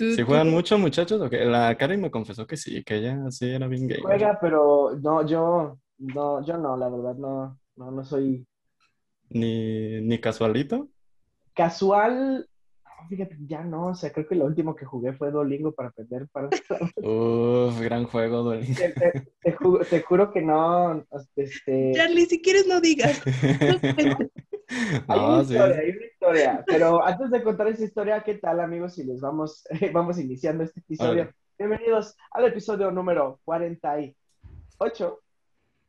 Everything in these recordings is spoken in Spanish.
¿Sí juegan mucho, muchachos? Okay. La Karen me confesó que sí, que ella sí era bien gay. Juega, pero no, yo no, yo no, la verdad, no, no, no soy. ¿Ni, ni casualito? Casual, fíjate, ya no, o sea, creo que lo último que jugué fue Dolingo para aprender para... Uf, gran juego, Dolingo. Te, juro, que no, este... Charlie, si quieres no digas. hay una historia, hay una historia, pero antes de contar esa historia, ¿qué tal, amigos? Si les vamos, vamos iniciando este episodio. Bienvenidos al episodio número 48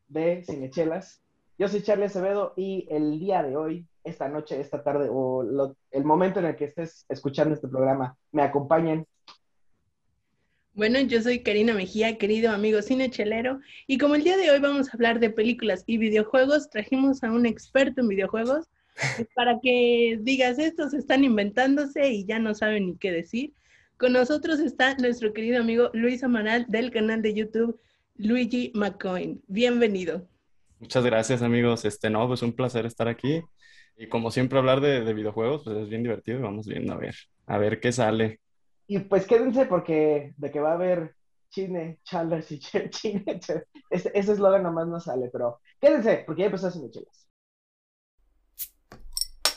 de Cinechelas. Yo soy Charlie Acevedo y el día de hoy esta noche, esta tarde o el momento en el que estés escuchando este programa me acompañen. Bueno, yo soy Karina Mejía, querido amigo cinechelero, y como el día de hoy vamos a hablar de películas y videojuegos, trajimos a un experto en videojuegos para que digas estos están inventándose y ya no saben ni qué decir. Con nosotros está nuestro querido amigo Luis Amaral del canal de YouTube Luigi McCoy. Bienvenido. Muchas gracias, amigos. Este, no, pues un placer estar aquí. Y como siempre hablar de, videojuegos, pues es bien divertido y vamos viendo a ver, a ver qué sale. Y pues quédense porque de que va a haber chine, chalas y chine, ese eslogan nomás no sale, pero quédense porque ya empezó a chelas.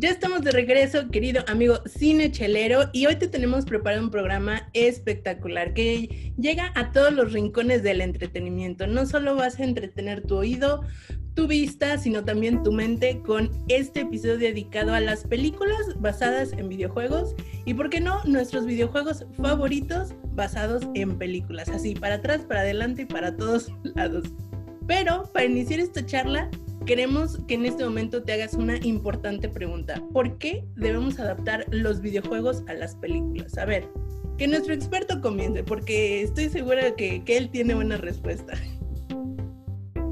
Ya estamos de regreso, querido amigo cine chelero, y hoy te tenemos preparado un programa espectacular que llega a todos los rincones del entretenimiento. No solo vas a entretener tu oído, tu vista, sino también tu mente con este episodio dedicado a las películas basadas en videojuegos y, ¿por qué no?, nuestros videojuegos favoritos basados en películas. Así, para atrás, para adelante y para todos lados. Pero para iniciar esta charla, queremos que en este momento te hagas una importante pregunta. ¿Por qué debemos adaptar los videojuegos a las películas? A ver, que nuestro experto comience, porque estoy segura que, él tiene buena respuesta.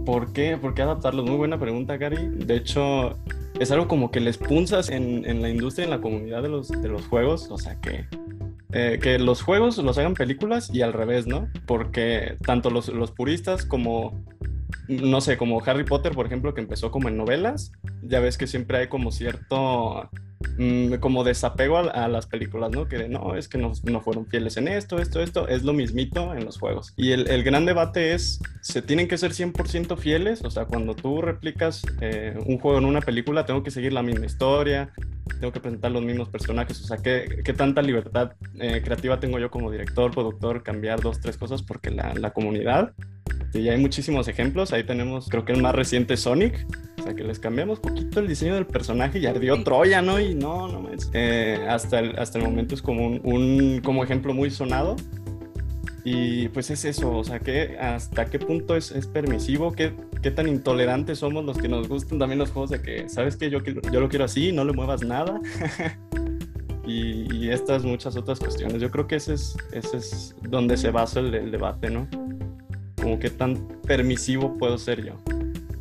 ¿Por qué? ¿Por qué adaptarlos? Muy buena pregunta, Gary. De hecho, es algo como que les punzas en, la industria, en la comunidad de los, de los juegos. O sea, que, eh, que los juegos los hagan películas y al revés, ¿no? Porque tanto los, los puristas como no sé, como Harry Potter, por ejemplo, que empezó como en novelas, ya ves que siempre hay como cierto mm, como desapego a, las películas, ¿no? Que no, es que no, fueron fieles en esto, esto, esto, es lo mismito en los juegos. Y el, gran debate es, ¿se tienen que ser 100% fieles? O sea, cuando tú replicas eh, un juego en una película, tengo que seguir la misma historia, tengo que presentar los mismos personajes, o sea, ¿qué, qué tanta libertad eh, creativa tengo yo como director, productor, cambiar dos, tres cosas? Porque la, la comunidad y hay muchísimos ejemplos. Ahí tenemos, creo que el más reciente Sonic. O sea, que les cambiamos poquito el diseño del personaje y ardió Troya, ¿no? Y no, no eh, hasta, el, hasta el momento es como un, como ejemplo muy sonado. Y pues es eso, o sea, que hasta qué punto es, es permisivo, ¿Qué, qué tan intolerantes somos los que nos gustan también los juegos de que, ¿sabes qué? Yo, yo lo quiero así, no le muevas nada. y, y, estas muchas otras cuestiones. Yo creo que ese es, ese es donde se basa el, el debate, ¿no? Como qué tan permisivo puedo ser yo.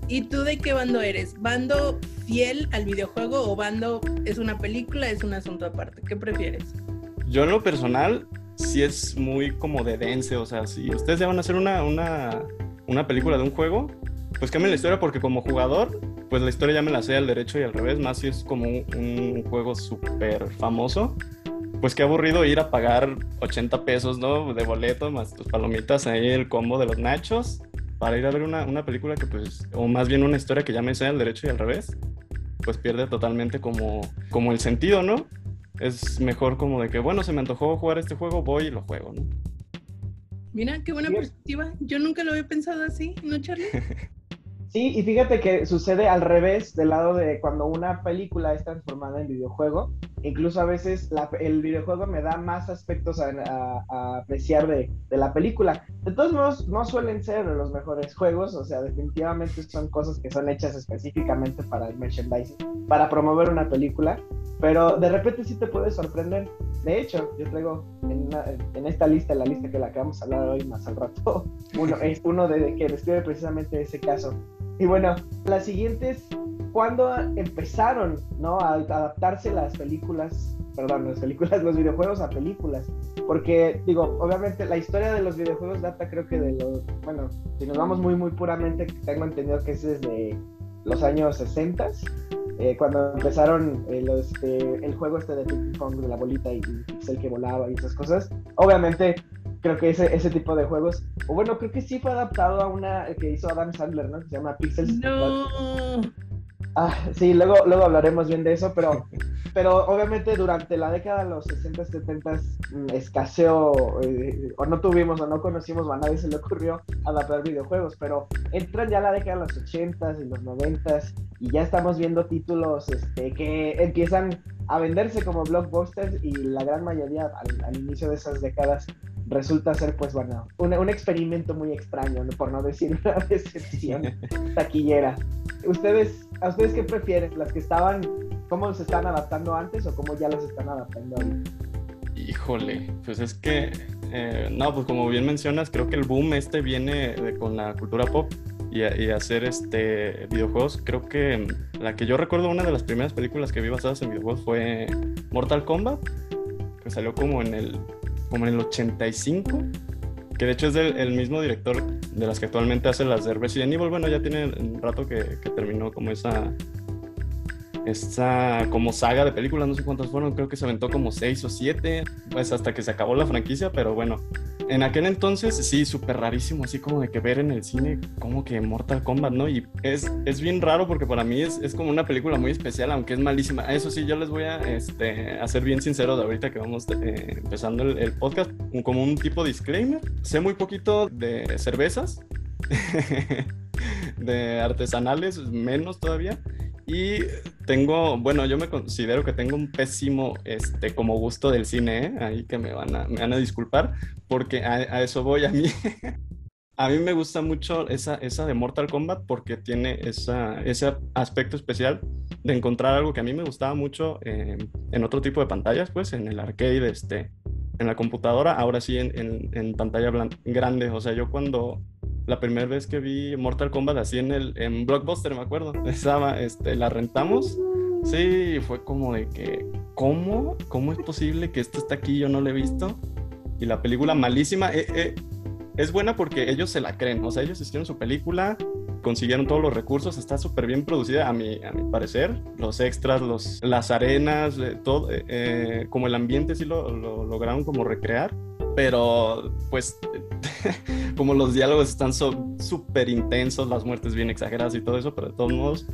¿Y tú de qué bando eres? ¿Bando fiel al videojuego o bando es una película, es un asunto aparte? ¿Qué prefieres? Yo en lo personal sí es muy como de dense, o sea, si ustedes ya van a hacer una, una, una película de un juego, pues cambien la historia porque como jugador, pues la historia ya me la sé al derecho y al revés, más si es como un, un juego súper famoso pues qué aburrido ir a pagar 80 pesos, ¿no? De boleto, más tus palomitas ahí, el combo de los nachos, para ir a ver una, una película que pues, o más bien una historia que ya me sea al derecho y al revés, pues pierde totalmente como, como el sentido, ¿no? Es mejor como de que, bueno, se me antojó jugar este juego, voy y lo juego, ¿no? Mira, qué buena perspectiva. Yo nunca lo había pensado así, ¿no, Charlie? Sí, y fíjate que sucede al revés del lado de cuando una película es transformada en videojuego. incluso a veces el videojuego me da más aspectos a, apreciar de, la película. De todos modos, no suelen ser los mejores juegos, o sea, definitivamente son cosas que son hechas específicamente para el merchandising, para promover una película, pero de repente sí te puede sorprender. De hecho, yo traigo en, esta lista, la lista que la que vamos a hablar hoy más al rato, uno, es uno de, que describe precisamente ese caso. Y bueno, las siguientes cuando empezaron ¿no? a adaptarse las películas, perdón, las películas, los videojuegos a películas. Porque, digo, obviamente la historia de los videojuegos data creo que de los, bueno, si nos vamos muy, muy puramente, tengo entendido que es desde los años 60, eh, cuando empezaron eh, este, el juego este de ping pong de la bolita y, el pixel que volaba y esas cosas. Obviamente creo que ese, ese tipo de juegos, o bueno, creo que sí fue adaptado a una que hizo Adam Sandler, ¿no? Que se llama Pixels. No. Ah, sí, luego, luego hablaremos bien de eso, pero, pero obviamente durante la década de los 60, 70 mm, escaseó, eh, o no tuvimos o no conocimos, o a nadie se le ocurrió adaptar videojuegos, pero entran ya la década de los 80 y los 90 y ya estamos viendo títulos este, que empiezan a venderse como blockbusters y la gran mayoría al, al inicio de esas décadas resulta ser, pues bueno, un, un experimento muy extraño, por no decir una decepción taquillera. ¿Ustedes, ¿A ustedes qué prefieren? ¿Las que estaban, cómo se están adaptando antes o cómo ya las están adaptando hoy? Híjole, pues es que, eh, no, pues como bien mencionas, creo que el boom este viene con la cultura pop y, hacer este videojuegos. Creo que la que yo recuerdo, una de las primeras películas que vi basadas en videojuegos fue Mortal Kombat, que salió como en el como en el 85, que de hecho es el mismo director de las que actualmente hace las de Resident Evil. Bueno, ya tiene un rato que terminó como esa, esa como saga de películas, no sé cuántas fueron, creo que se aventó como seis o siete, pues hasta que se acabó la franquicia, pero bueno, en aquel entonces sí, súper rarísimo, así como de que ver en el cine como que Mortal Kombat, ¿no? Y es, es bien raro porque para mí es, es como una película muy especial, aunque es malísima. Eso sí, yo les voy a, este, a ser bien sincero de ahorita que vamos eh, empezando el, el podcast, como un tipo disclaimer. Sé muy poquito de cervezas, de artesanales, menos todavía. Y tengo, bueno, yo me considero que tengo un pésimo, este, como gusto del cine, ¿eh? ahí que me van a, me van a disculpar, porque a, eso voy a mí. a mí me gusta mucho esa, esa de Mortal Kombat porque tiene esa, ese aspecto especial de encontrar algo que a mí me gustaba mucho eh, en otro tipo de pantallas, pues en el arcade, este, en la computadora, ahora sí en, en, en pantalla grande. O sea, yo cuando la primera vez que vi Mortal Kombat así en el en Blockbuster, me acuerdo. Estaba, este, la rentamos. Sí, fue como de que, ¿cómo? ¿Cómo es posible que esto está aquí y yo no lo he visto? Y la película malísima, eh, eh, es buena porque ellos se la creen, o sea, ellos hicieron su película, consiguieron todos los recursos, está súper bien producida a mi, a mi parecer, los extras, los, las arenas, eh, todo, como el ambiente sí lo, lo lograron como recrear, pero pues como los diálogos están súper intensos, las muertes bien exageradas y todo eso, pero de todos modos,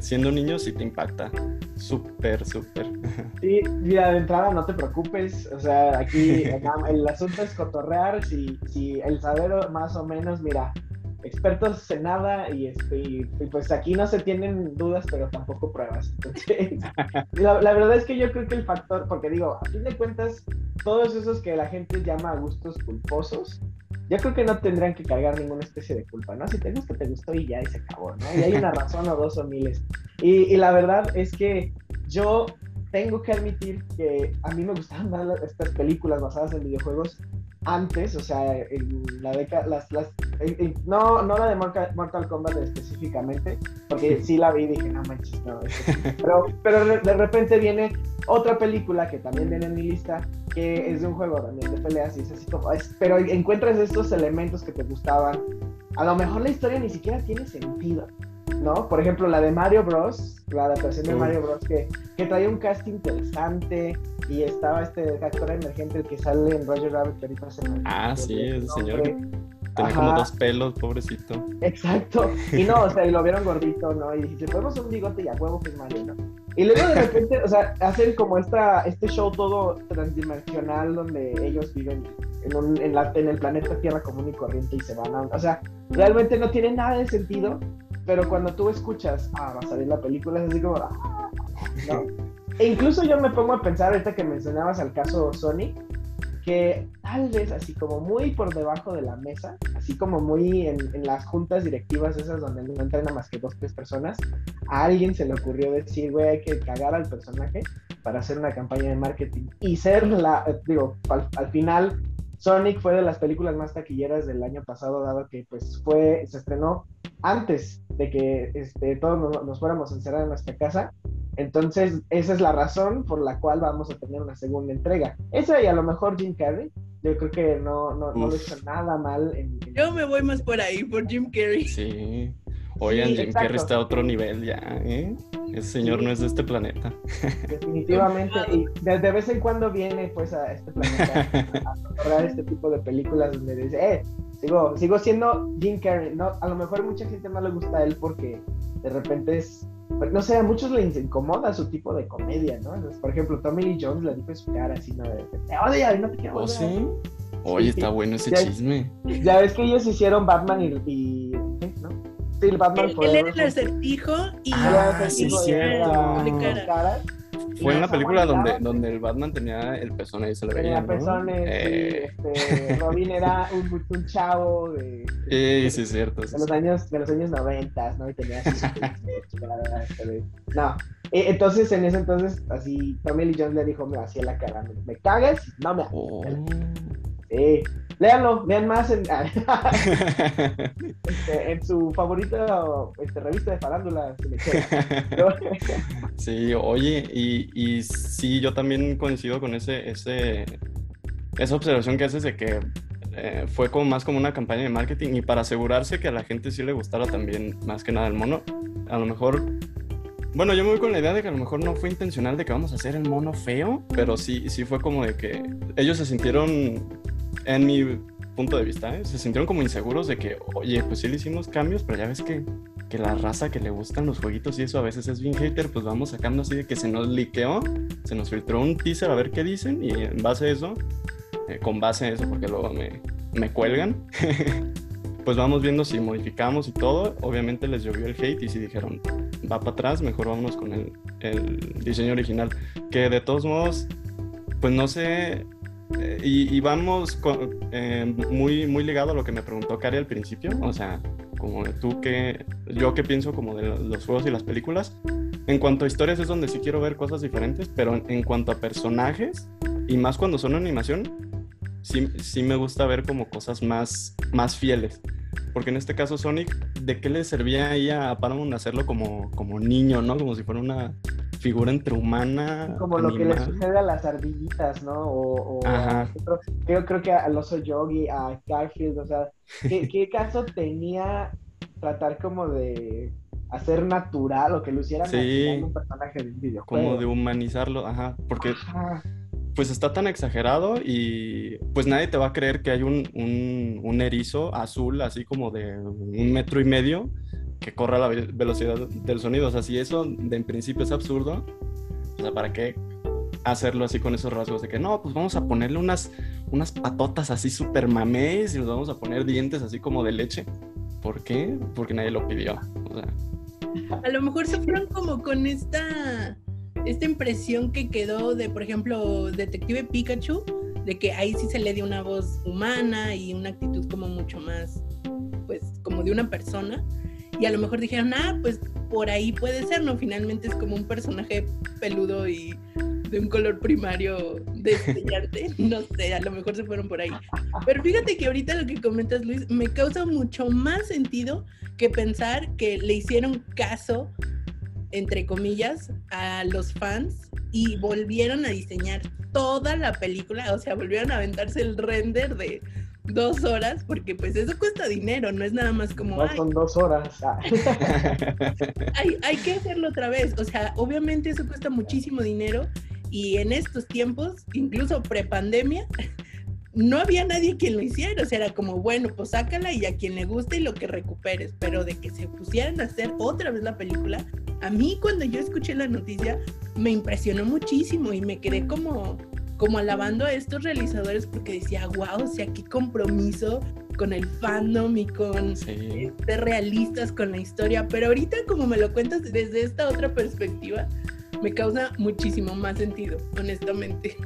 siendo niño sí te impacta. Súper, súper. Sí, mira, de entrada no te preocupes, o sea, aquí el asunto es cotorrear, si, si el saber más o menos, mira, expertos en nada y, este, pues aquí no se tienen dudas, pero tampoco pruebas. Entonces, la, la, verdad es que yo creo que el factor, porque digo, a fin de cuentas, todos esos que la gente llama gustos culposos, yo creo que no tendrían que cargar ninguna especie de culpa, ¿no? Si te gusta, te gustó y ya y se acabó, ¿no? Y hay una razón o dos o miles. Y, y la verdad es que yo tengo que admitir que a mí me gustaban más estas películas basadas en videojuegos antes, o sea, en la década, las, las, no, no la de Mortal, Kombat específicamente, porque sí. la vi y dije, no manches, no, pero, pero de repente viene otra película que también viene en mi lista, que es de un juego también de peleas y es así como, pero encuentras estos elementos que te gustaban, a lo mejor la historia ni siquiera tiene sentido, ¿no? Por ejemplo, la de Mario Bros, la adaptación de Mario Bros, que, que trae un cast interesante y estaba este actor emergente el que sale en Roger Rabbit, que ahorita se Ah, sí, ese señor. Tiene como dos pelos, pobrecito. Exacto. Y no, o sea, y lo vieron gordito, ¿no? Y dijiste, ponemos un bigote y a huevo que es Mario, ¿no? Y luego de repente, o sea, hacen como esta, este show todo transdimensional donde ellos viven en, un, en, la, en el planeta Tierra común y corriente y se van a... O sea, realmente no tiene nada de sentido, pero cuando tú escuchas, ah, va a salir la película, es así como, ah, ¿no? E incluso yo me pongo a pensar ahorita que mencionabas al caso Sonic, que tal vez así como muy por debajo de la mesa, así como muy en, las juntas directivas esas donde no entrena más que dos, tres personas, a alguien se le ocurrió decir, güey, hay que cagar al personaje para hacer una campaña de marketing y ser la, digo, al, final Sonic fue de las películas más taquilleras del año pasado, dado que pues fue, se estrenó antes de que este, todos nos, nos fuéramos a encerrar en nuestra casa entonces, esa es la razón por la cual vamos a tener una segunda entrega. Esa y a lo mejor Jim Carrey, yo creo que no, no, no lo hizo nada mal. En, Yo me voy más por ahí, por Jim Carrey. Sí. Oigan, Jim Carrey está a otro nivel ya, ¿eh? Ese señor no es de este planeta. Definitivamente. y de, vez en cuando viene, pues, a este planeta a, a este tipo de películas donde dice, eh, sigo, sigo siendo Jim Carrey. No, a lo mejor mucha gente no le gusta a él porque de repente es no sé, a muchos les incomoda su tipo de comedia, ¿no? por ejemplo, Tommy Lee Jones le dijo en su cara así, ¿no? te odio y no te quiero ¿Oh, sí? Oye, está bueno ese chisme. Ya ves que ellos hicieron Batman y... y ¿no? Sí, el Batman fue... Él era el acertijo y... Ah, sí, cierto. Cara. Fue en la película donde, donde el Batman tenía el pezón ahí se le veía. Pezones, eh... este, Robin era un, un chavo de. Sí, sí, es cierto. de, los años, de los años 90, ¿no? Y tenía así. no. E, entonces, en ese entonces, así, Tommy Lee Jones le dijo, me hacía la cara, me, cagas, no me. Oh. Sí. Léanlo, vean más en, este, en su favorita este, revista de farándula. sí, oye, y, y sí, yo también coincido con ese, ese, esa observación que haces de que eh, fue como más como una campaña de marketing y para asegurarse que a la gente sí le gustara también más que nada el mono, a lo mejor bueno, yo me voy con la idea de que a lo mejor no fue intencional de que vamos a hacer el mono feo, pero sí, sí fue como de que ellos se sintieron en mi punto de vista, ¿eh? se sintieron como inseguros de que, oye, pues sí le hicimos cambios, pero ya ves que, que la raza que le gustan los jueguitos y eso a veces es bien hater, pues vamos sacando así de que se nos liqueó, se nos filtró un teaser a ver qué dicen y en base a eso, eh, con base a eso, porque luego me, me cuelgan, pues vamos viendo si modificamos y todo. Obviamente les llovió el hate y si dijeron, va para atrás, mejor vámonos con el, el diseño original. Que de todos modos, pues no sé, eh, y, vamos eh, muy, muy ligado a lo que me preguntó Cari al principio, o sea, como tú que, yo que pienso como de los juegos y las películas. En cuanto a historias es donde sí quiero ver cosas diferentes, pero en, cuanto a personajes, y más cuando son animación, sí, sí me gusta ver como cosas más, más fieles. Porque en este caso Sonic, ¿de qué le servía ahí a Paramount hacerlo como, como niño, ¿no? Como si fuera una, figura entre humana. Como lo que le sucede a las ardillitas, ¿no? O, creo, creo que al oso Yogi, a Garfield, o sea, ¿qué, caso tenía tratar como de hacer natural o que lo hicieran sí, un personaje de un videojuego? Como de humanizarlo, ajá, porque pues está tan exagerado y pues nadie te va a creer que hay un, un, un erizo azul así como de un metro y medio que corra la velocidad del sonido. O sea, si eso de en principio es absurdo, o sea, ¿para qué hacerlo así con esos rasgos de que no, pues vamos a ponerle unas, unas patotas así súper mamés y nos vamos a poner dientes así como de leche? ¿Por qué? Porque nadie lo pidió. O sea. A lo mejor se fueron como con esta, esta impresión que quedó de, por ejemplo, Detective Pikachu, de que ahí sí se le dio una voz humana y una actitud como mucho más, pues, como de una persona y a lo mejor dijeron, ah, pues por ahí puede ser, ¿no? Finalmente es como un personaje peludo y de un color primario destellante, no sé, a lo mejor se fueron por ahí. Pero fíjate que ahorita lo que comentas, Luis, me causa mucho más sentido que pensar que le hicieron caso, entre comillas, a los fans y volvieron a diseñar toda la película, o sea, volvieron a aventarse el render de dos horas, porque pues eso cuesta dinero, no es nada más como... No son dos horas. Ah. hay, hay que hacerlo otra vez, o sea, obviamente eso cuesta muchísimo dinero y en estos tiempos, incluso prepandemia, no había nadie quien lo hiciera, o sea, era como, bueno, pues sácala y a quien le guste y lo que recuperes, pero de que se pusieran a hacer otra vez la película, a mí cuando yo escuché la noticia me impresionó muchísimo y me quedé como, como alabando a estos realizadores porque decía, wow, o sea, qué compromiso con el fandom y con ser realistas con la historia. Pero ahorita como me lo cuentas desde esta otra perspectiva, me causa muchísimo más sentido, honestamente.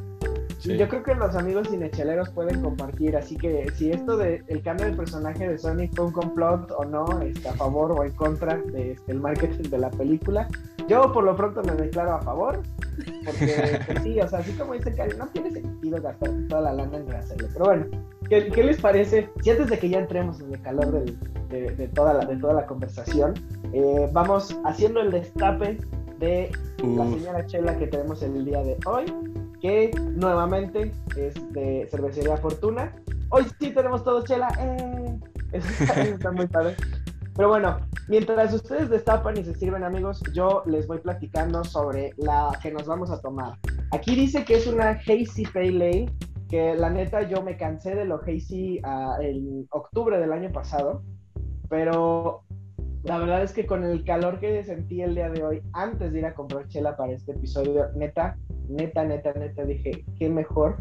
Yo creo que los amigos cinecheleros pueden compartir, así que si esto de el cambio de personaje de Sonic fue un complot o no, está a favor o en contra del este, marketing de la película, yo por lo pronto me declaro a favor, porque pues sí, o sea, así como dice Cari, no tiene sentido gastar toda la lana en hacerlo. Pero bueno, ¿qué, les parece? Si antes de que ya entremos en el calor de, toda la, de toda la conversación, eh, vamos haciendo el destape de la señora Chela que tenemos el día de hoy que nuevamente es de Cervecería Fortuna. Hoy sí tenemos todo chela. Eh, está, muy padre. Pero bueno, mientras ustedes destapan y se sirven, amigos, yo les voy platicando sobre la que nos vamos a tomar. Aquí dice que es una Hazy Pale Ale, que la neta yo me cansé de lo Hazy uh, en octubre del año pasado, pero la verdad es que con el calor que sentí el día de hoy, antes de ir a comprar chela para este episodio, neta, neta, neta, neta, dije, qué mejor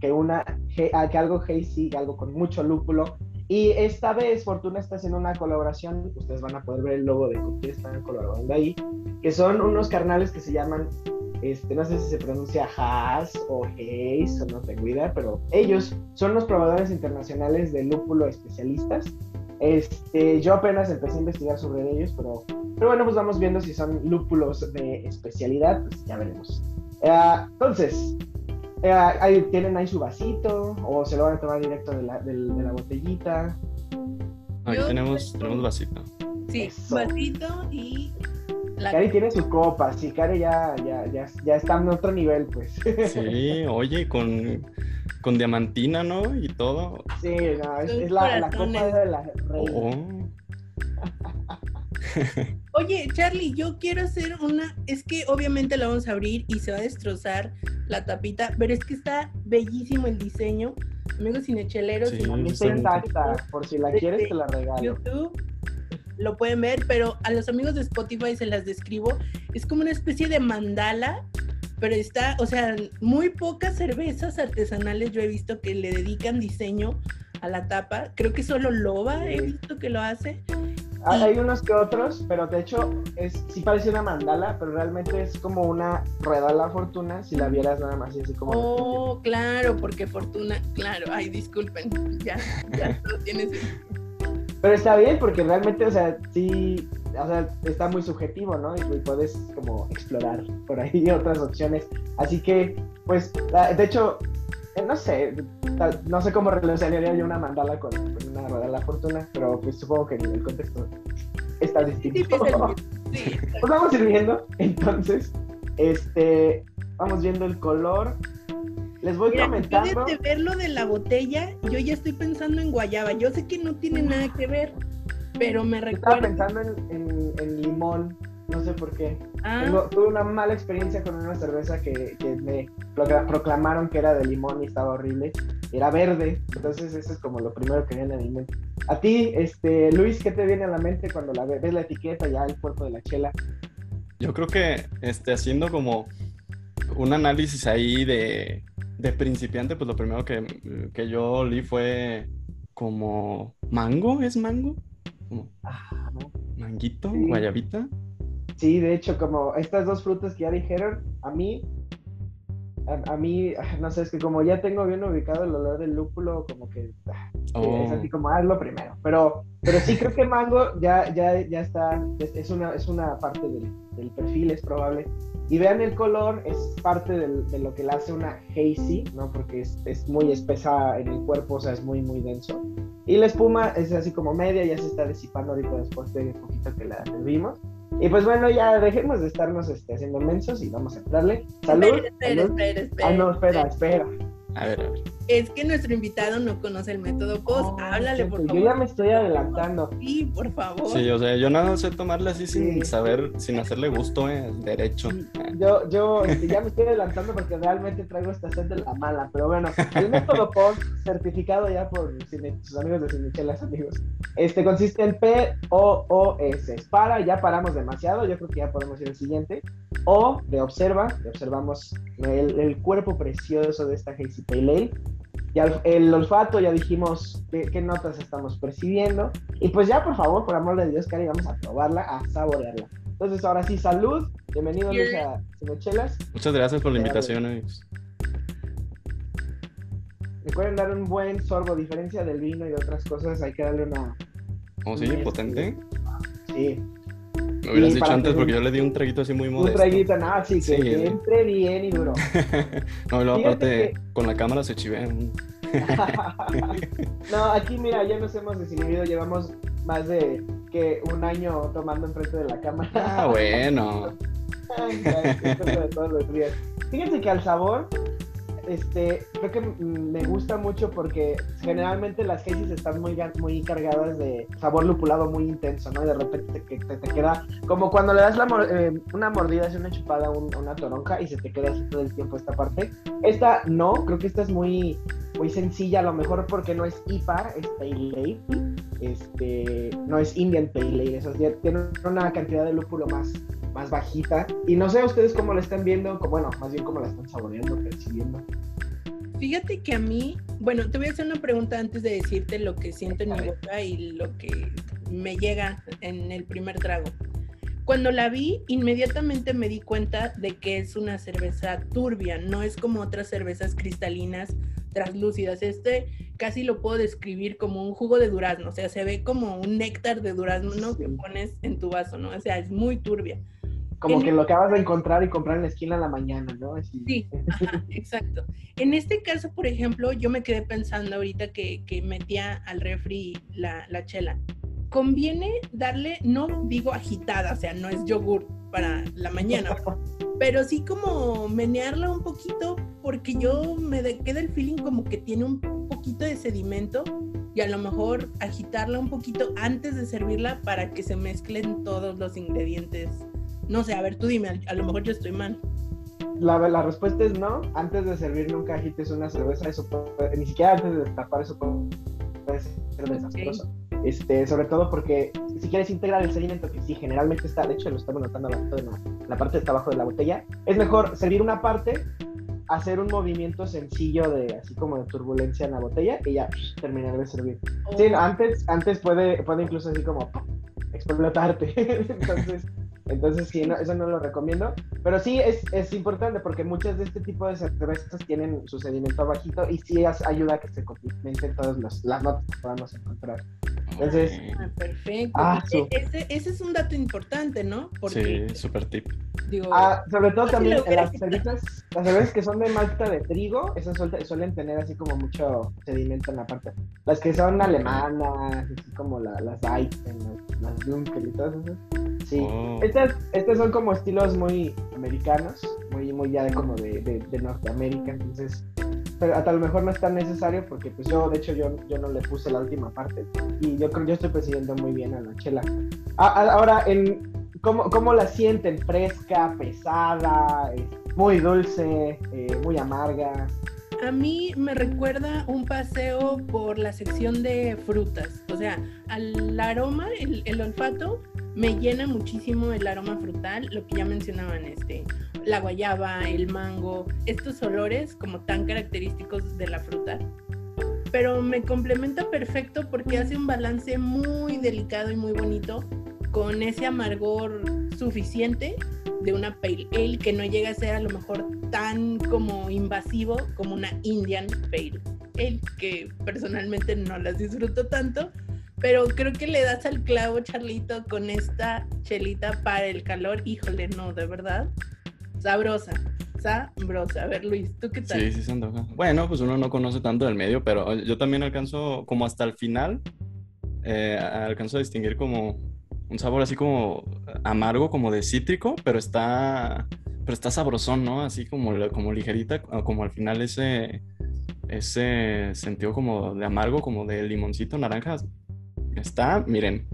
que, una, que algo hazy, algo con mucho lúpulo. Y esta vez Fortuna está haciendo una colaboración, ustedes van a poder ver el logo de que están colaborando ahí, que son unos carnales que se llaman, este, no sé si se pronuncia Haas o Haze, o no tengo idea, pero ellos son los probadores internacionales de lúpulo especialistas este, yo apenas empecé a investigar sobre ellos, pero, pero bueno, pues vamos viendo si son lúpulos de especialidad, pues ya veremos. Eh, entonces, eh, ahí tienen ahí su vasito o se lo van a tomar directo de la, de, la botellita. Aquí tenemos, tenemos vasito. Sí, vasito y... La... Cari tiene su copa, sí, Cari ya, ya, ya, ya está en otro nivel, pues. Sí, oye, con con diamantina, ¿no? Y todo. Sí, no, es, la, la, copa de la reina. Oh. Oye, Charlie, yo quiero hacer una. Es que obviamente la vamos a abrir y se va a destrozar la tapita, pero es que está bellísimo el diseño. Amigos cinecheleros, sí, está intacta. Por si la quieres, te la regalo. YouTube lo pueden ver, pero a los amigos de Spotify se las describo. Es como una especie de mandala pero está, o sea, muy pocas cervezas artesanales yo he visto que le dedican diseño a la tapa. Creo que solo Loba he visto que lo hace. Hay unos que otros, pero de hecho es, sí parece una mandala, pero realmente es como una rueda de la fortuna si la vieras nada más así como... Oh, claro, porque fortuna, claro, ay, disculpen, ya, ya todo tiene Pero está bien porque realmente, o sea, sí, o sea, está muy subjetivo, ¿no? Y, puedes como explorar por ahí otras opciones. Así que, pues, de hecho, no sé, no sé cómo relacionaría yo una mandala con, una rueda de la fortuna, pero pues supongo que en el contexto está distinto. Sí, pues vamos a ir viendo, entonces, este, vamos viendo el color. Les voy comentando. de ver lo de la botella, yo ya estoy pensando en guayaba. Yo sé que no tiene nada que ver, pero me recuerda. Estaba pensando en, limón, no sé por qué. Ah. tuve una mala experiencia con una cerveza que, me proclamaron que era de limón y estaba horrible. Era verde, entonces eso es como lo primero que viene a mi mente. A ti, este, Luis, ¿qué te viene a la mente cuando la ves, la etiqueta ya el cuerpo de la chela? Yo creo que este, haciendo como un análisis ahí de, de principiante, pues lo primero que, que yo olí fue como mango, ¿es mango? Ah, manguito, guayabita. Sí, de hecho, como estas dos frutas que ya dijeron, a mí, a, mí, no sé, es que como ya tengo bien ubicado el olor del lúpulo, como que ah, es así oh. como hazlo primero. Pero, pero sí creo que mango ya, ya, ya está, es, una, es una parte del, del perfil, es probable. Y vean el color, es parte de lo que le hace una hazy, ¿no? Porque es, es, muy espesa en el cuerpo, o sea, es muy, muy denso. Y la espuma es así como media, ya se está disipando ahorita después de un poquito que la servimos. Y pues bueno, ya dejemos de estarnos este, haciendo mensos y vamos a entrarle. Salud. Espera, espera, espera, Ah, no, espera, espera. A ver, a ver. Es que nuestro invitado no conoce el método POS. Háblale, por favor. Yo ya me estoy adelantando. Sí, por favor. Sí, o sea, yo no sé tomarle así sin saber, sin hacerle gusto, eh, derecho. Yo, yo este, ya me estoy adelantando porque realmente traigo esta sed de la mala. Pero bueno, el método POS, certificado ya por sus amigos de Sinichelas, amigos, este consiste en P-O-O-S. Para, ya paramos demasiado. Yo creo que ya podemos ir al siguiente. O de observa, observamos el, el cuerpo precioso de esta Hazy Pale y el olfato, ya dijimos qué, notas estamos percibiendo. Y pues ya, por favor, por amor de Dios, Cari, vamos a probarla, a saborearla. Entonces, ahora sí, salud. Bienvenido Luis a Cinechelas. Muchas gracias por la invitación, amigos. Recuerden dar un buen sorbo, a diferencia del vino y de otras cosas, hay que darle una... ¿Oh, sí? ¿Potente? Sí. Me hubieras dicho antes porque yo le di un traguito así muy modesto. Un traguito, nada, sí, que, entre bien y duro. no, luego aparte con la cámara se chivean. no, aquí mira, ya nos hemos desinhibido, llevamos más de que un año tomando enfrente de la cámara. Ah, bueno. Fíjense que al sabor este, creo que me gusta mucho porque generalmente las Hazy's están muy, muy cargadas de sabor lupulado muy intenso, ¿no? De repente te, te, queda como cuando le das eh, una mordida, una chupada una toronja y se te queda así todo el tiempo esta parte. Esta no, creo que esta es muy, muy sencilla, a lo mejor porque no es IPA, es Pale Ale, este, no es Indian Pale Ale, eso tiene una cantidad de lúpulo más, más bajita. Y no sé ustedes cómo la están viendo, bueno, más bien cómo la están saboreando, percibiendo. Fíjate que a mí, bueno, te voy a hacer una pregunta antes de decirte lo que siento en mi boca y lo que me llega en el primer trago. Cuando la vi, inmediatamente me di cuenta de que es una cerveza turbia, no es como otras cervezas cristalinas translúcidas. Este casi lo puedo describir como un jugo de durazno, o sea, se ve como un néctar de durazno que pones en tu vaso, ¿no? O sea, es muy turbia. Como que lo acabas de encontrar y comprar en la esquina en la mañana, ¿no? Sí, exacto. En este caso, por ejemplo, yo me quedé pensando ahorita que, metía al refri la, la chela. Conviene darle, no digo agitada, o sea, no es yogur para la mañana, pero sí como menearla un poquito porque yo me queda el feeling como que tiene un poquito de sedimento y a lo mejor agitarla un poquito antes de servirla para que se mezclen todos los ingredientes no sé, a ver, tú dime, a lo mejor yo estoy mal. La, la respuesta es no. Antes de servir nunca agites una cerveza, eso ni siquiera antes de destapar eso puede ser desastroso. Este, sobre todo porque si quieres integrar el sedimento, que sí, generalmente está, de hecho lo estamos notando abajo en la, parte de abajo de la botella, es mejor servir una parte, hacer un movimiento sencillo de así como de turbulencia en la botella y ya terminar de servir. Sí, antes, antes puede, puede incluso así como explotarte. Entonces, entonces, sí, eso no lo recomiendo. Pero sí es, es importante porque muchas de este tipo de cervezas tienen su sedimento bajito y sí ayuda a que se complementen todas las notas que podamos encontrar. Entonces, ah, perfecto. Ah, e, ese, ese, es un dato importante, ¿no? Porque, sí, súper tip. ah, sobre todo también las cervezas, las cervezas que son de malta de trigo, esas suelen, tener así como mucho sedimento en la parte. Las que son alemanas, así como la, las Weizen, las, las Dunkel y todas esas. Sí. Oh. Estas, estas son como estilos muy americanos, muy, muy ya de como de, de, de Norteamérica, entonces pero a lo mejor no es tan necesario porque pues yo, de hecho, yo, yo no le puse la última parte y yo creo yo estoy presidiendo muy bien a la chela. ahora, en, ¿cómo, ¿cómo, la sienten? ¿Fresca, pesada, muy dulce, eh, muy amarga? A mí me recuerda un paseo por la sección de frutas, o sea, al aroma, el, el olfato me llena muchísimo el aroma frutal, lo que ya mencionaban, este, la guayaba, el mango, estos olores como tan característicos de la fruta. Pero me complementa perfecto porque hace un balance muy delicado y muy bonito con ese amargor suficiente de una pale ale que no llega a ser a lo mejor tan como invasivo como una Indian pale ale, que personalmente no las disfruto tanto, pero creo que le das al clavo, Charlito, con esta chelita para el calor. Híjole, no, de verdad. Sabrosa, sabrosa. A ver, Luis, ¿tú qué tal? Sí, sí, se Bueno, pues uno no conoce tanto del medio, pero yo también alcanzo, como hasta el final, eh, alcanzo a distinguir como un sabor así como amargo, como de cítrico, pero está, pero está sabrosón, ¿no? Así como, como ligerita, como al final ese, ese sentido como de amargo, como de limoncito, naranja, Está, miren.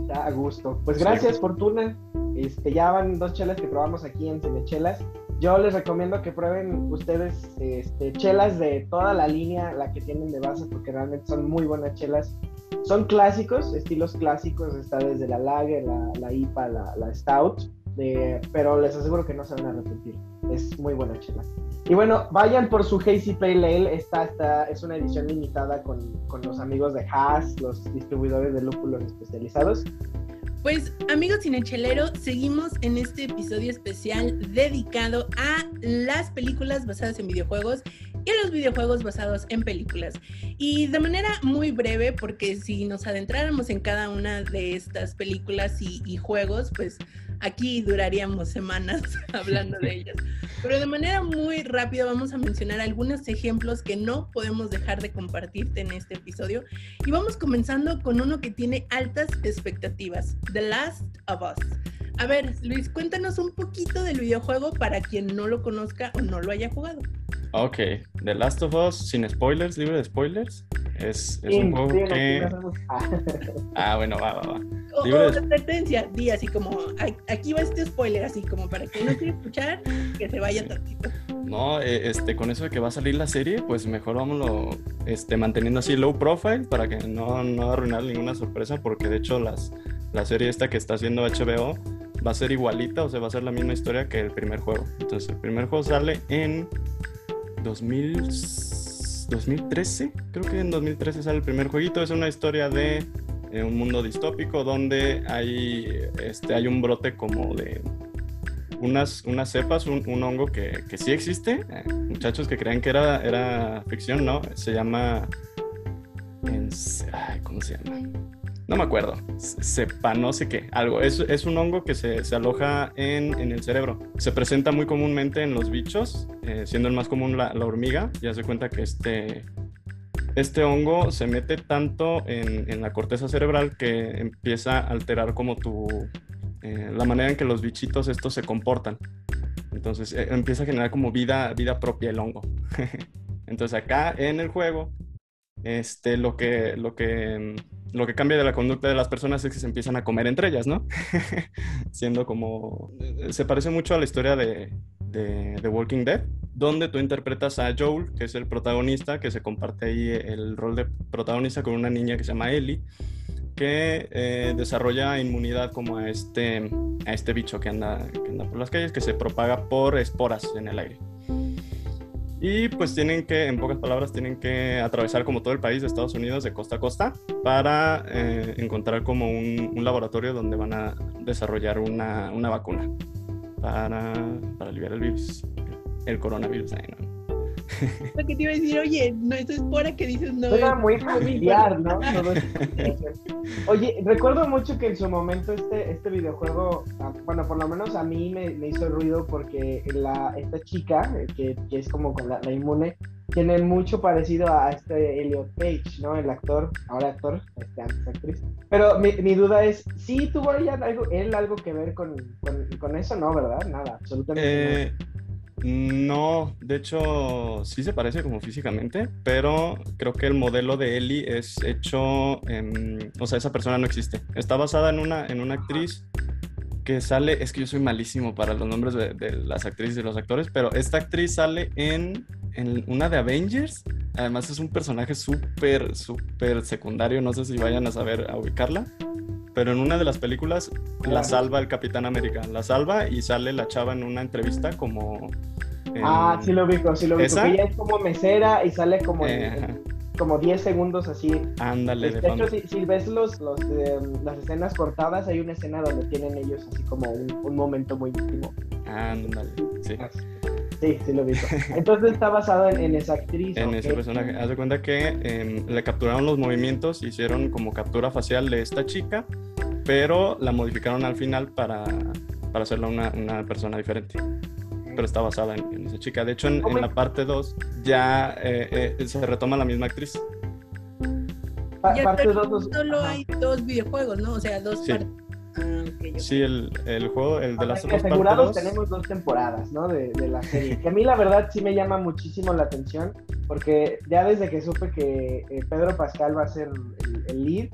Está a gusto. Pues gracias, Fortuna. Este, ya van dos chelas que probamos aquí en Cinechelas. Yo les recomiendo que prueben ustedes este, chelas de toda la línea, la que tienen de base, porque realmente son muy buenas chelas. Son clásicos, estilos clásicos, está desde la Lager, la, la IPA, la, la Stout, pero les aseguro que no se van a arrepentir. Es muy buena chela. Y bueno, vayan por su Hazy Pale Ale. Esta, esta es una edición limitada con, con los amigos de Haas, los distribuidores de lúpulos especializados. Pues amigos cinecheleros, seguimos en este episodio especial dedicado a las películas basadas en videojuegos y los videojuegos basados en películas. Y de manera muy breve, porque si nos adentráramos en cada una de estas películas y, y juegos, pues aquí duraríamos semanas hablando de ellas. Pero de manera muy rápida vamos a mencionar algunos ejemplos que no podemos dejar de compartirte en este episodio. Y vamos comenzando con uno que tiene altas expectativas, The Last of Us. A ver, Luis, cuéntanos un poquito del videojuego para quien no lo conozca o no lo haya jugado. Ok, The Last of Us, sin spoilers, libre de spoilers. Es, es un juego que. Ah, bueno, va, va, va. O, o de advertencia, di así como, aquí va este spoiler, así como para que no quiera escuchar, que se vaya tantito. No, este, con eso de que va a salir la serie, pues mejor vámonos este, manteniendo así low profile para que no, no arruinar ninguna sorpresa, porque de hecho las, la serie esta que está haciendo HBO va a ser igualita, o sea, va a ser la misma historia que el primer juego. Entonces, el primer juego sale en 2000, 2013, creo que en 2013 sale el primer jueguito. Es una historia de eh, un mundo distópico donde hay, este, hay un brote como de unas, unas cepas, un, hongo que, que, sí existe. Eh, muchachos que creían que era, era ficción, ¿no? Se llama... ¿Cómo se llama? No me acuerdo, sepa, no sé qué, algo. Es, es un hongo que se, se aloja en, en, el cerebro. Se presenta muy comúnmente en los bichos, eh, siendo el más común la, hormiga. Ya se cuenta que este, este hongo se mete tanto en, en, la corteza cerebral que empieza a alterar como tu, eh, la manera en que los bichitos estos se comportan. Entonces eh, empieza a generar como vida, vida propia el hongo. Entonces acá en el juego, este, lo que, lo que lo que cambia de la conducta de las personas es que se empiezan a comer entre ellas, ¿no? Siendo como... Se parece mucho a la historia de, de, de, Walking Dead, donde tú interpretas a Joel, que es el protagonista, que se comparte ahí el rol de protagonista con una niña que se llama Ellie, que eh, desarrolla inmunidad como a este, a este bicho que anda, que anda por las calles, que se propaga por esporas en el aire. Y pues tienen que, en pocas palabras, tienen que atravesar como todo el país de Estados Unidos de costa a costa para eh, encontrar como un, laboratorio donde van a desarrollar una, una vacuna para, para, aliviar el virus, el coronavirus. Ay, no. Lo que te iba a decir, oye, no, eso es por que dices no. Era muy familiar, ¿no? oye, recuerdo mucho que en su momento este, este videojuego, ah, bueno, por lo menos a mí me, me hizo ruido porque la, esta chica, eh, que, que es como con la, la, inmune, tiene mucho parecido a este Elliot Page, ¿no? El actor, ahora actor, este, antes actriz. Pero mi, mi duda es, ¿sí tuvo ella algo, él algo que ver con, con, con eso? No, ¿verdad? Nada, absolutamente eh... nada. No, de hecho sí se parece como físicamente, pero creo que el modelo de Ellie es hecho, en, o sea, esa persona no existe. Está basada en una, en una actriz que sale, es que yo soy malísimo para los nombres de, de las actrices y los actores, pero esta actriz sale en, en una de Avengers. Además es un personaje súper, súper secundario, no sé si vayan a saber a ubicarla pero en una de las películas la salva el Capitán América, la salva y sale la chava en una entrevista como... Eh, ah, sí lo ubico, sí lo ubico. ¿Esa? Ella es como mesera y sale como... Eh, como 10 segundos así. Ándale, de, hecho, si, si, ves los, los eh, las escenas cortadas, hay una escena donde tienen ellos así como un, un momento muy íntimo. Ándale, sí. Sí, sí lo vi. Entonces está basado en, en esa actriz. En okay. ese personaje. Haz de cuenta que eh, le capturaron los movimientos, hicieron como captura facial de esta chica, pero la modificaron al final para, para hacerla una, una persona diferente. Pero está basada en, en esa chica. De hecho, en, en la parte 2 ya eh, eh, se retoma la misma actriz. Pa ya, parte pero dos, solo Ajá. hay dos videojuegos, ¿no? O sea, dos sí. partes. Okay, sí, el, el, juego, el de las otras asegurados tenemos dos temporadas, ¿no? De, de, la serie. Que a mí la verdad sí me llama muchísimo la atención, porque ya desde que supe que eh, Pedro Pascal va a ser el, el, lead,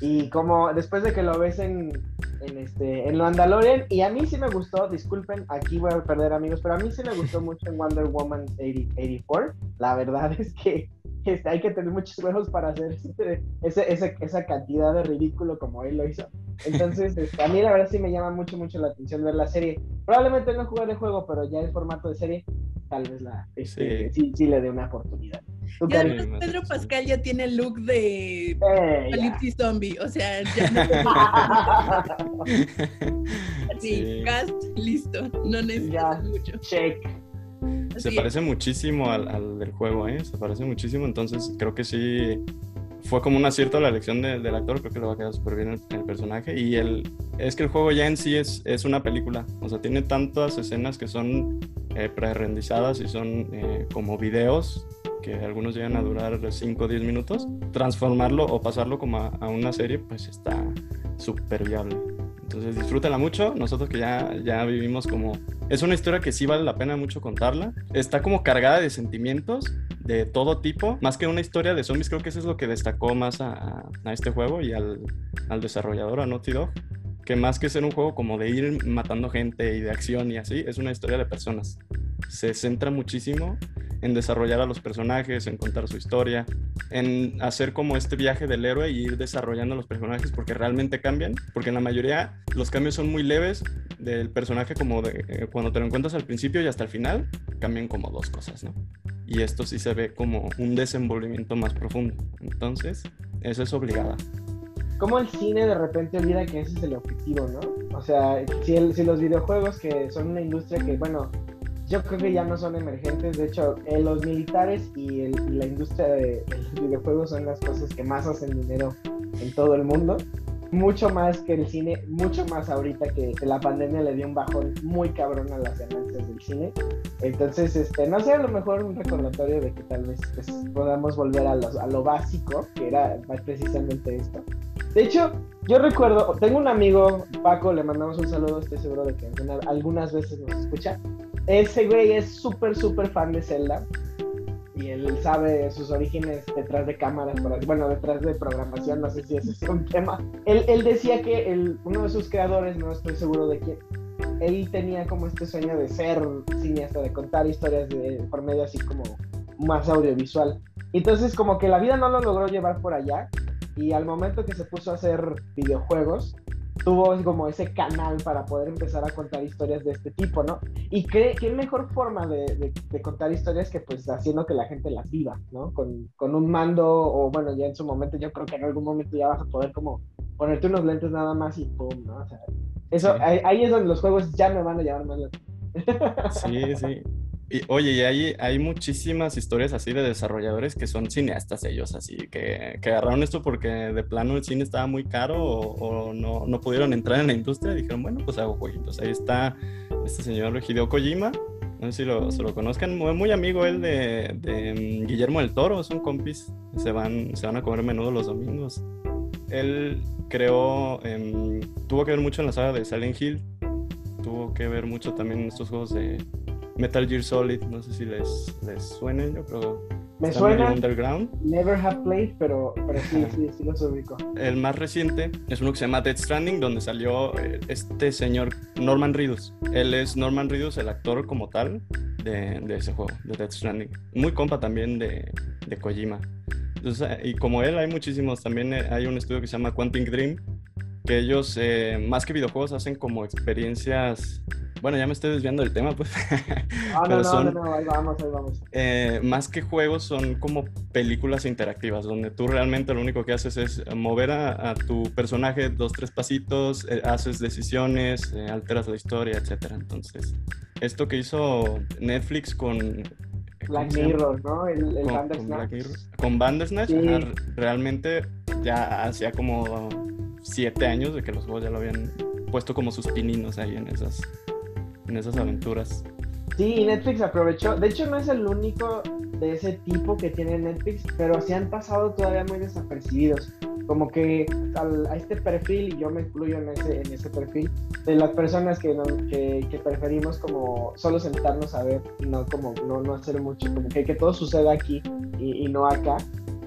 y como después de que lo ves en, en, este, en Mandalorian, y a mí sí me gustó, disculpen, aquí voy a perder amigos, pero a mí sí me gustó mucho en Wonder Woman 80, 84. La verdad es que este, hay que tener muchos huevos para hacer ese, ese, ese, esa cantidad de ridículo como él lo hizo. Entonces, este, a mí la verdad sí me llama mucho, mucho la atención ver la serie. Probablemente no jugar el juego, pero ya en formato de serie, tal vez la, este, sí. Sí, sí le dé una oportunidad. Y además Pedro Pascal ya tiene el look de Apocalipsis Zombie, o sea, ya no... sí, cast, listo, no necesitas mucho. Check. Se parece muchísimo al, al, del juego, ¿eh? Se parece muchísimo, entonces creo que sí fue como un acierto la elección del actor, creo que le va a quedar súper bien el, el, personaje. Y el, es que el juego ya en sí es, es una película, o sea, tiene tantas escenas que son eh, pre-rendizadas y son eh, como videos que algunos llegan a durar 5 o 10 minutos. Transformarlo o pasarlo como a, a una serie, pues está súper viable. Entonces disfrútala mucho. Nosotros que ya, ya vivimos como... Es una historia que sí vale la pena mucho contarla. Está como cargada de sentimientos de todo tipo. Más que una historia de zombies, creo que eso es lo que destacó más a, a este juego y al, al, desarrollador, a Naughty Dog. Que más que ser un juego como de ir matando gente y de acción y así, es una historia de personas. Se centra muchísimo en desarrollar a los personajes, en contar su historia, en hacer como este viaje del héroe y ir desarrollando a los personajes porque realmente cambian, porque en la mayoría los cambios son muy leves del personaje como de eh, cuando te lo encuentras al principio y hasta el final, cambian como dos cosas, ¿no? Y esto sí se ve como un desenvolvimiento más profundo. Entonces, eso es obligada. Como el cine de repente olvida que ese es el objetivo, ¿no? O sea, si, el, si los videojuegos que son una industria que, bueno, yo creo que ya no son emergentes. De hecho, eh, los militares y, el, la industria de, los videojuegos son las cosas que más hacen dinero en todo el mundo. Mucho más que el cine, mucho más ahorita que, que la pandemia le dio un bajón muy cabrón a las ganancias del cine. Entonces, este, no sé, a lo mejor un recordatorio de que tal vez pues, podamos volver a, los, a lo básico, que era precisamente esto. De hecho, yo recuerdo, tengo un amigo, Paco, le mandamos un saludo, estoy seguro de que alguna, algunas veces nos escucha. Ese güey es súper, súper fan de Zelda. Y él sabe sus orígenes detrás de cámaras, bueno, detrás de programación, no sé si ese es un tema. Él, decía que uno de sus creadores, no estoy seguro de quién, él tenía como este sueño de ser cineasta, de contar historias de, por medio así como más audiovisual. Entonces como que la vida no lo logró llevar por allá y al momento que se puso a hacer videojuegos, tuvo como ese canal para poder empezar a contar historias de este tipo, ¿no? Y qué, qué mejor forma de, de, de, contar historias que pues haciendo que la gente las viva, ¿no? Con, con, un mando o bueno, ya en su momento, yo creo que en algún momento ya vas a poder como ponerte unos lentes nada más y pum, ¿no? O sea, eso, sí. ahí, ahí, es donde los juegos ya me van a llevar más la... Sí, sí. Oye, y hay, hay muchísimas historias así de desarrolladores que son cineastas ellos, así, que, que agarraron esto porque de plano el cine estaba muy caro o, no, no, pudieron entrar en la industria dijeron, bueno, pues hago jueguitos. Ahí está este señor Hideo Kojima, no sé si lo, se lo conozcan, muy, amigo él de, de, Guillermo del Toro, son compis, se van, se van a comer menudo los domingos. Él creó, eh, tuvo que ver mucho en la saga de Silent Hill, tuvo que ver mucho también estos juegos de Metal Gear Solid, no sé si les, les suenen, yo creo. Me suena. Underground. Never have played, pero, pero sí, sí, sí los ubico. El más reciente es uno que se llama Dead Stranding, donde salió eh, este señor Norman Reedus. Él es Norman Reedus, el actor como tal de, de ese juego, de Dead Stranding. Muy compa también de, de Kojima. Entonces, y como él, hay muchísimos. También eh, hay un estudio que se llama Quantic Dream, que ellos, eh, más que videojuegos, hacen como experiencias bueno, ya me estoy desviando del tema, pues. Ah, no, no, son, no, no, ahí vamos, ahí vamos. Eh, más que juegos, son como películas interactivas, donde tú realmente lo único que haces es mover a, a tu personaje dos, tres pasitos, eh, haces decisiones, eh, alteras la historia, etcétera. Entonces, esto que hizo Netflix con Black Mirror, ¿no? El, el con, Bandersnatch. Con, Bandersnatch, sí. ajá, realmente ya hacía como siete años de que los juegos ya lo habían puesto como sus pininos ahí en esas en esas aventuras. Sí, Netflix aprovechó. De hecho, no es el único de ese tipo que tiene Netflix, pero se han pasado todavía muy desapercibidos. Como que al, a este perfil, y yo me incluyo en ese, en ese perfil, de las personas que, no, que, que, preferimos como solo sentarnos a ver no como no, no hacer mucho, como que, que todo suceda aquí y, y no acá.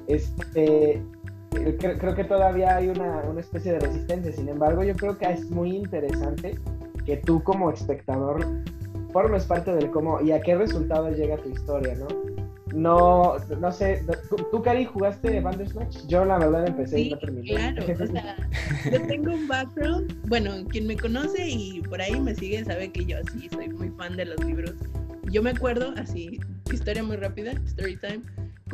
Este, creo, creo, que todavía hay una, una especie de resistencia. Sin embargo, yo creo que es muy interesante que tú como espectador formes parte del cómo y a qué resultado llega tu historia, ¿no? No, no sé, ¿tú, Cari, jugaste Bandersnatch? Yo la verdad empecé sí, y no terminé. claro, o sea, yo tengo un background, bueno, quien me conoce y por ahí me sigue sabe que yo sí soy muy fan de los libros. Yo me acuerdo, así, historia muy rápida, story time,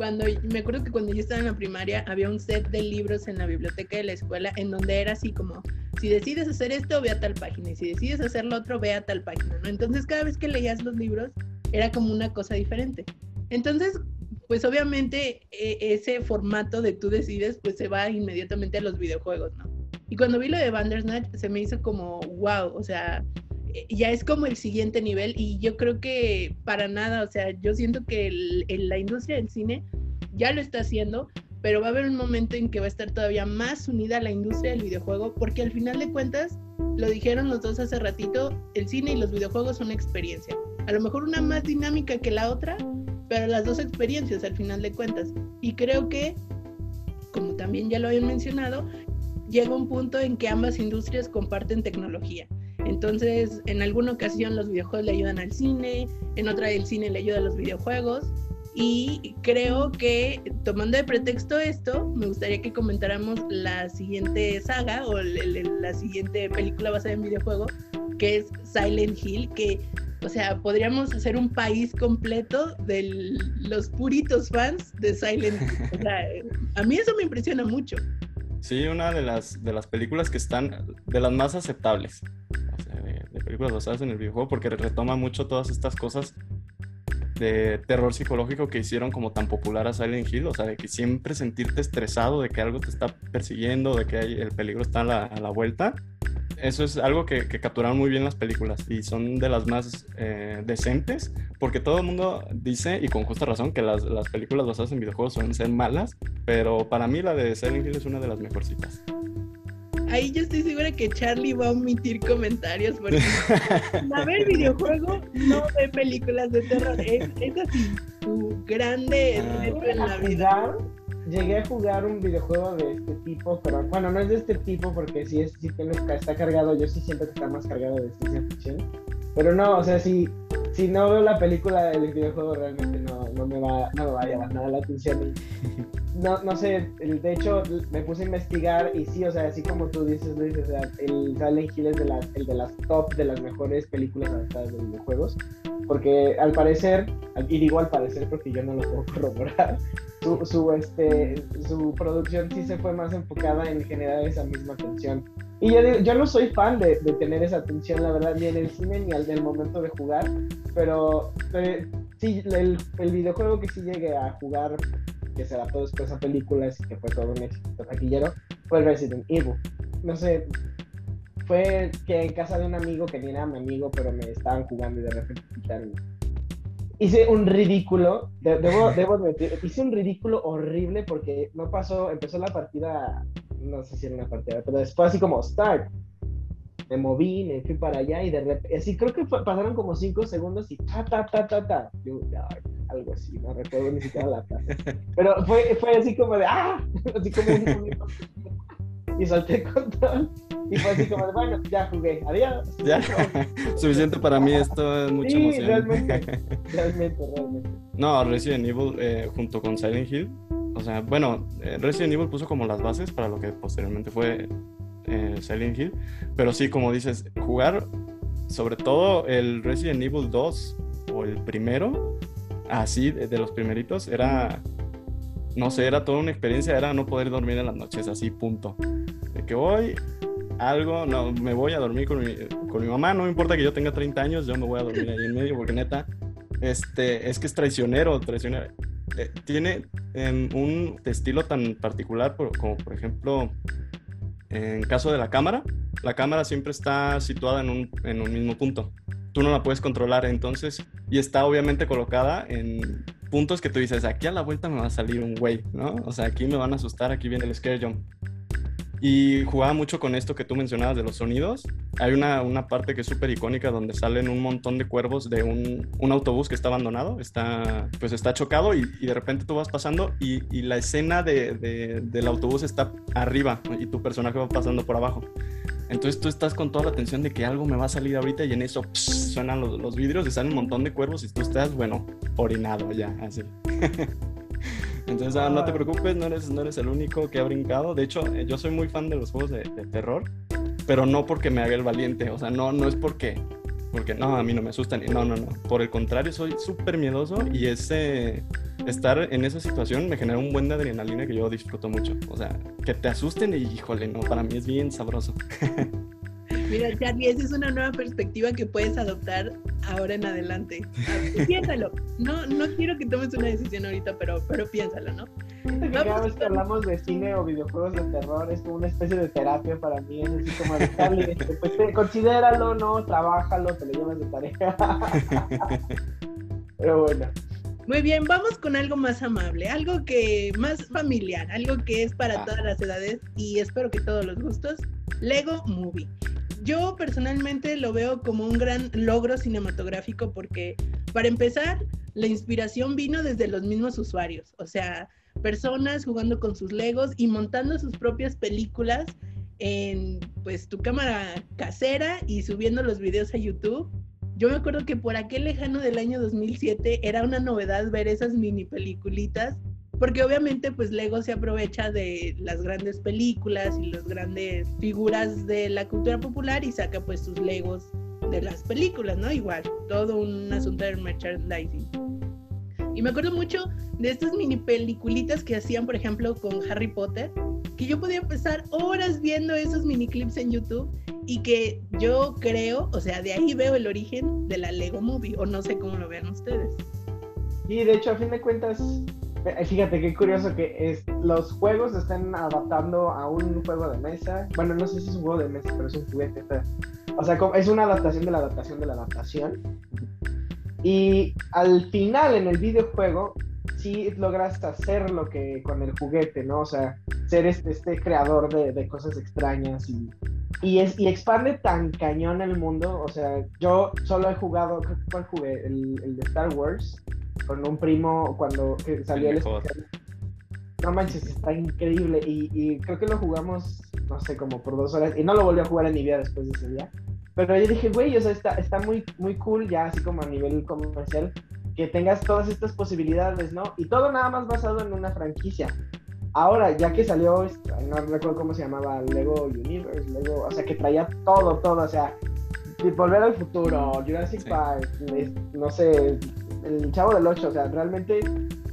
cuando me acuerdo que cuando yo estaba en la primaria había un set de libros en la biblioteca de la escuela en donde era así como si decides hacer esto ve a tal página y si decides hacer lo otro ve a tal página, ¿no? Entonces cada vez que leías los libros era como una cosa diferente. Entonces, pues obviamente e, ese formato de tú decides pues se va inmediatamente a los videojuegos, ¿no? Y cuando vi lo de Bandersnatch se me hizo como wow, o sea, eh, ya es como el siguiente nivel y yo creo que para nada, o sea, yo siento que la industria del cine ya lo está haciendo, pero va a haber un momento en que va a estar todavía más unida la industria del videojuego, porque al final de cuentas, lo dijeron los dos hace ratito, el cine y los videojuegos son una experiencia. A lo mejor una más dinámica que la otra, pero las dos experiencias al final de cuentas. Y creo que, como también ya lo habían mencionado, llega un punto en que ambas industrias comparten tecnología. Entonces, en alguna ocasión los videojuegos le ayudan al cine, en otra el cine le ayuda a los videojuegos. Y creo que tomando de pretexto esto, me gustaría que comentáramos la siguiente saga o la siguiente película basada en videojuego, que es Silent Hill, que, o sea, podríamos hacer un país completo de los puritos fans de Silent Hill. O sea, a mí eso me impresiona mucho. Sí, una de las, de las películas que están de las más aceptables de, películas basadas en el videojuego porque retoma mucho todas estas cosas de terror psicológico que hicieron como tan popular a Silent Hill, o sea, de que siempre sentirte estresado de que algo te está persiguiendo, de que el peligro está a la, vuelta. Eso es algo que, capturaron muy bien las películas y son de las más eh, decentes, porque todo el mundo dice, y con justa razón, que las, las películas basadas en videojuegos suelen ser malas, pero para mí la de Silent Hill es una de las mejorcitas ahí yo estoy segura que Charlie va a omitir comentarios porque a ver videojuego no ve películas de terror. Es, así, su grande ah. en la vida. Llegué a jugar un videojuego de este tipo, pero bueno, no es de este tipo porque sí, es, sí está cargado, yo sí siento que está más cargado de ciencia ficción. Pero no, o sea, si, si no veo la película del videojuego realmente no, no, me, va, no me va a llamar nada la atención. no, no sé, de hecho me puse a investigar y sí, o sea, así como tú dices, Luis, el Silent Hill es de las, el de las top de las mejores películas adaptadas de videojuegos, porque al parecer, y digo al parecer porque yo no lo puedo corroborar, su, su, este, su producción sí se fue más enfocada en generar esa misma atención. Y yo, yo no soy fan de, de tener esa atención, la verdad, ni en el cine ni al del momento de jugar, pero, pero sí, el, el videojuego que sí llegue a jugar que se adaptó después a películas y que fue todo un éxito taquillero, fue Resident Evil. No sé, fue que en casa de un amigo que ni era mi amigo, pero me estaban jugando y de repente quitaron. Hice un ridículo, debo, debo admitir, hice un ridículo horrible porque no pasó, empezó la partida, no sé si era una partida, pero después así como start. Me moví, me fui para allá y de repente, así creo que pasaron como cinco segundos y ta, ta, ta, ta, ta. Yo, algo así, no recuerdo ni siquiera la frase. Pero fue, fue así como de ¡ah! Así como un, y solté el control. Y fue así como de, bueno, ya jugué, adiós. Ya, suficiente para mí, esto es mucha sí, emoción. Realmente, realmente, realmente. No, Resident Evil eh, junto con Silent Hill, o sea, bueno, eh, Resident Evil puso como las bases para lo que posteriormente fue eh, Silent Hill, pero sí, como dices, jugar sobre todo el Resident Evil 2 o el primero, así de, los primeritos, era, no sé, era toda una experiencia, era no poder dormir en las noches, así, punto. De que hoy algo, no, me voy a dormir con mi, con mi mamá, no me importa que yo tenga 30 años, yo me voy a dormir ahí en medio, porque neta, este, es que es traicionero, traicionero. Eh, tiene un estilo tan particular como por ejemplo en caso de la cámara, la cámara siempre está situada en un, en un mismo punto tú no la puedes controlar, entonces, y está obviamente colocada en puntos que tú dices, aquí a la vuelta me va a salir un güey, ¿no? O sea, aquí me van a asustar, aquí viene el scare jump. Y jugaba mucho con esto que tú mencionabas de los sonidos. Hay una, una parte que es súper icónica donde salen un montón de cuervos de un, un, autobús que está abandonado, está, pues está chocado y, de repente tú vas pasando y, y la escena de, de, del autobús está arriba y tu personaje va pasando por abajo. Entonces tú estás con toda la atención de que algo me va a salir ahorita y en eso suenan los, los, vidrios y salen un montón de cuervos y tú estás, bueno, orinado ya, así. Entonces ah, no te preocupes, no eres, no eres el único que ha brincado. De hecho, eh, yo soy muy fan de los juegos de, terror, pero no porque me haga el valiente, o sea, no, no es porque, porque no, a mí no me asustan, no, no, no. Por el contrario, soy súper miedoso y ese estar en esa situación me genera un buen de adrenalina que yo disfruto mucho. O sea, que te asusten y híjole, no, para mí es bien sabroso. Mira, Charlie, esa es una nueva perspectiva que puedes adoptar ahora en adelante. Piénsalo. No, no quiero que tomes una decisión ahorita, pero, pero piénsalo, ¿no? cada vez que hablamos de cine o videojuegos de terror es como una especie de terapia para mí. Es así como de Charlie, este, pues considéralo, no, trabájalo, te lo llevas de tarea. pero bueno. Muy bien, vamos con algo más amable, algo que más familiar, algo que es para ah. todas las edades y espero que todos los gustos. Lego Movie yo personalmente lo veo como un gran logro cinematográfico porque, para empezar, la inspiración vino desde los mismos usuarios, o sea, personas jugando con sus Legos y montando sus propias películas en pues tu cámara casera y subiendo los videos a YouTube. Yo me acuerdo que por aquel lejano del año 2007 era una novedad ver esas mini peliculitas porque obviamente pues Lego se aprovecha de las grandes películas y las grandes figuras de la cultura popular y saca pues sus Legos de las películas, ¿no? Igual, todo un asunto de merchandising. Y me acuerdo mucho de estas mini peliculitas que hacían, por ejemplo, con Harry Potter, que yo podía pasar horas viendo esos mini clips en YouTube y que yo creo, o sea, de ahí veo el origen de la Lego Movie, o no sé cómo lo vean ustedes. Y de hecho, a fin de cuentas, fíjate qué curioso que es, los juegos están adaptando a un juego de mesa. Bueno, no sé si es un juego de mesa, pero es un juguete. O sea, es una adaptación de la adaptación de la adaptación. Y al final, en el videojuego, sí logras hacer lo que con el juguete, ¿no? O sea, ser este, este creador de, de, cosas extrañas y, y, es, y expande tan cañón el mundo. O sea, yo solo he jugado, ¿cuál jugué? El, el de Star Wars con un primo cuando salió el, especial. No manches, está increíble. Y, creo que lo jugamos, no sé, como por dos horas. Y no lo volví a jugar en mi vida después de ese día. Pero yo dije, güey, o sea, está, está muy, muy cool ya, así como a nivel comercial, que tengas todas estas posibilidades, ¿no? Y todo nada más basado en una franquicia. Ahora, ya que salió, no recuerdo cómo se llamaba, Lego Universe, Lego, o sea, que traía todo, todo, o sea, Volver al Futuro, Jurassic Park, no sé, el Chavo del 8, o sea, realmente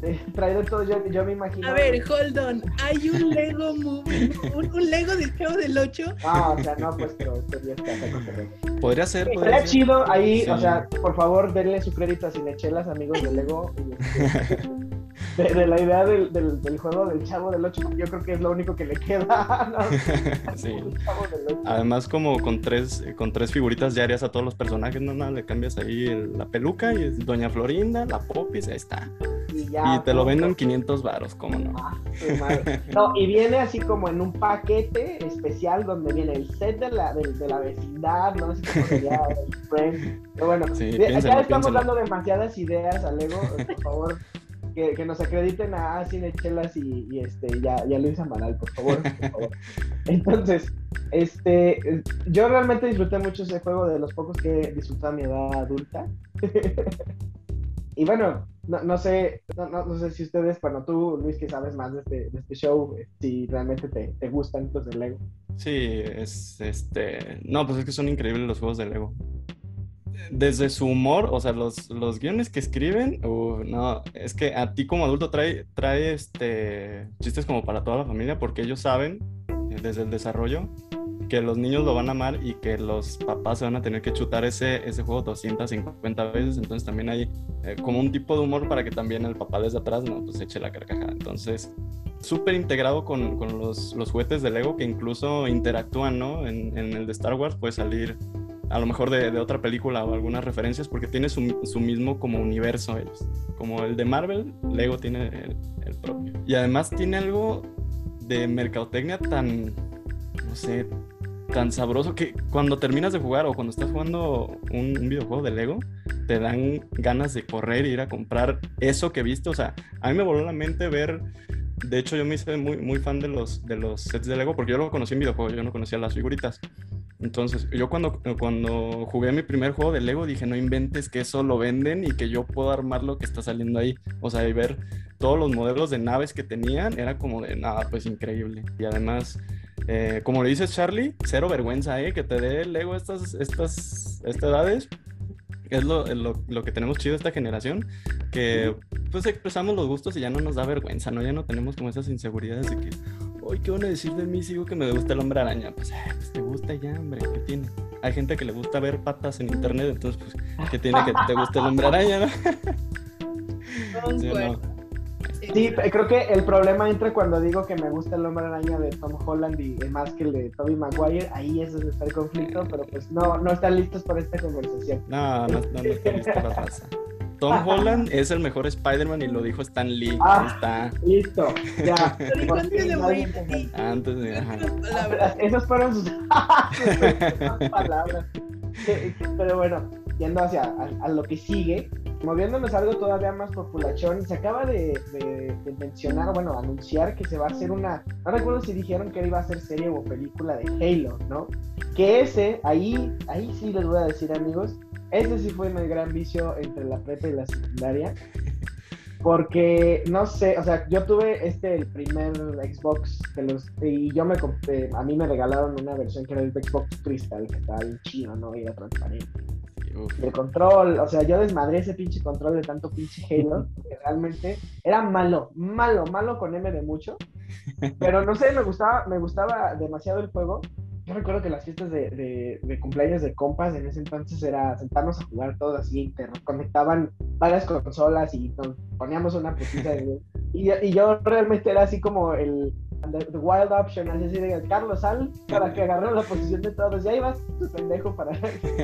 eh, traído todo, yo, yo, me imagino. A ver, hold on, hay un Lego movie, un, Lego del Chavo del 8. Ah, o sea, no, pues, pero sería está Podría ser, podría ser. chido ahí, o sea, por favor, denle su crédito a Cinechelas, amigos de Lego. Este, de, la idea del, del, juego del Chavo del 8, yo creo que es lo único que le queda. sí. Además, como con tres, con tres figuritas diarias a todos los personajes, no, nada, le cambias ahí la peluca y es Doña Florinda, la Popis, ahí está. Y, te lo venden 500 varos, ¿cómo no? Ah, no? Y viene así como en un paquete especial donde viene el set de la, de, la vecindad, ¿no? Así como sería el friend. Pero bueno, ya estamos dando demasiadas ideas a Lego, por favor que, nos acrediten a Cinechelas y, y este, ya, ya Luis Amaral, por favor, por favor. Entonces, este, yo realmente disfruté mucho ese juego de los pocos que disfruté a mi edad adulta. y bueno, no, no sé, no, no, sé si ustedes, bueno, tú, Luis, que sabes más de este, de este show, si realmente te, te gustan los de Lego. Sí, es este. No, pues es que son increíbles los juegos de Lego desde su humor, o sea, los, los guiones que escriben, no, es que a ti como adulto trae, trae este, chistes como para toda la familia porque ellos saben eh, desde el desarrollo que los niños lo van a amar y que los papás se van a tener que chutar ese, ese juego 250 veces, entonces también hay eh, como un tipo de humor para que también el papá desde atrás no pues eche la carcajada. Entonces, súper integrado con, con los, los, juguetes de Lego que incluso interactúan, ¿no? En, en el de Star Wars puede salir a lo mejor de, otra película o algunas referencias, porque tiene su, su, mismo como universo ellos. Como el de Marvel, Lego tiene el, propio. Y además tiene algo de mercadotecnia tan, no sé, tan sabroso que cuando terminas de jugar o cuando estás jugando un, un, videojuego de Lego, te dan ganas de correr e ir a comprar eso que viste. O sea, a mí me voló la mente ver. De hecho, yo me hice muy, muy fan de los, de los sets de Lego porque yo lo conocí en videojuegos, yo no conocía las figuritas. Entonces, yo cuando, cuando jugué mi primer juego de Lego dije, no inventes que eso lo venden y que yo puedo armar lo que está saliendo ahí. O sea, y ver todos los modelos de naves que tenían, era como de nada, pues increíble. Y además, eh, como le dices Charlie, cero vergüenza, ¿eh? Que te dé Lego estas, estas, estas edades. Es lo, lo, lo, que tenemos chido esta generación, que pues expresamos los gustos y ya no nos da vergüenza, ¿no? Ya no tenemos como esas inseguridades de que, hoy, ¿qué van a decir de mí si digo que me gusta el hombre araña? Pues, pues te gusta ya, hombre, ¿qué tiene? Hay gente que le gusta ver patas en internet, entonces, pues, ¿qué tiene que te guste el hombre araña, no? ¿Sí, Sí, creo que el problema entra cuando digo que me gusta el hombre araña de Tom Holland y más que el de Tobey Maguire. Ahí es donde está el conflicto, pero pues no, no están listos para esta conversación. No, no, no, no están listos para raza. Tom Holland es el mejor Spider-Man y lo dijo Stan Lee. Ah, está. Listo, ya. Antes de morir. Antes de. Ajá. Esas fueron sus palabras. Pero bueno, yendo hacia a, a lo que sigue, moviéndonos algo todavía más populachón, se acaba de, de, de, mencionar, bueno, anunciar que se va a hacer una, no recuerdo si dijeron que iba a ser serie o película de Halo, ¿no? Que ese, ahí, ahí sí les voy a decir amigos, ese sí fue mi gran vicio entre la prepa y la secundaria. Porque, no sé, o sea, yo tuve este, el primer Xbox de los, y yo me compré, a mí me regalaron una versión que era el Xbox Crystal, que estaba bien chido, ¿no? Y era transparente. Y el control, o sea, yo desmadré ese pinche control de tanto pinche Halo, que realmente era malo, malo, malo con M de mucho. Pero no sé, me gustaba, me gustaba demasiado el juego. Yo recuerdo que las fiestas de, de, de cumpleaños de compas en ese entonces era sentarnos a jugar todos así, te conectaban varias consolas y nos poníamos una putita de... Y, y yo realmente era así como el, The, wild option, así de Carlos Sal para que agarre la posición de todos. Ya ibas tu pendejo para.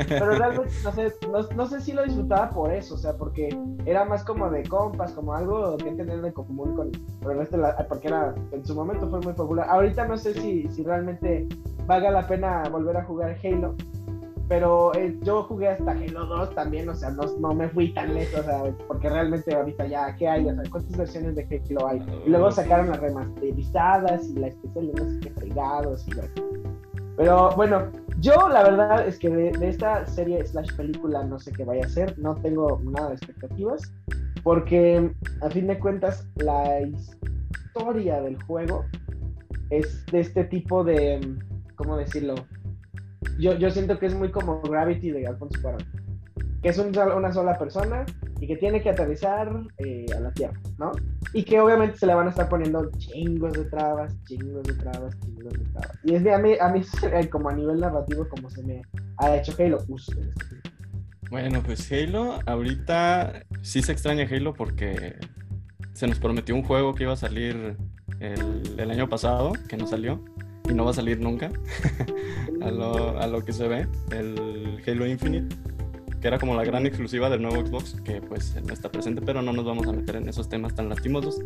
Pero realmente no sé, no, no, sé si lo disfrutaba por eso, o sea, porque era más como de compas, como algo que tener de común con, con el resto de la. Porque era, en su momento fue muy popular. Ahorita no sé si, si realmente valga la pena volver a jugar Halo. Pero eh, yo jugué hasta Halo 2 también, o sea, no, no, me fui tan lejos, o sea, porque realmente ahorita ya, ¿qué hay? O sea, ¿cuántas versiones de Halo hay? Y luego sacaron las remasterizadas y la especial de no sé qué fregados y bueno. Pero bueno, yo la verdad es que de, de, esta serie slash película no sé qué vaya a ser, no tengo nada de expectativas, porque a fin de cuentas la historia del juego es de este tipo de, ¿cómo decirlo? Yo, yo siento que es muy como Gravity de Alfonso Cuarón, que es un, una sola persona y que tiene que aterrizar eh, a la Tierra, ¿no? Y que obviamente se le van a estar poniendo chingos de trabas, chingos de trabas, chingos de trabas. Y es de a mí, a mí como a nivel narrativo como se me ha hecho Halo justo. Bueno, pues Halo, ahorita sí se extraña Halo porque se nos prometió un juego que iba a salir el, el año pasado, que no salió y no va a salir nunca a, lo, a, lo, que se ve, el Halo Infinite, que era como la gran exclusiva del nuevo Xbox, que pues no está presente, pero no nos vamos a meter en esos temas tan lastimosos.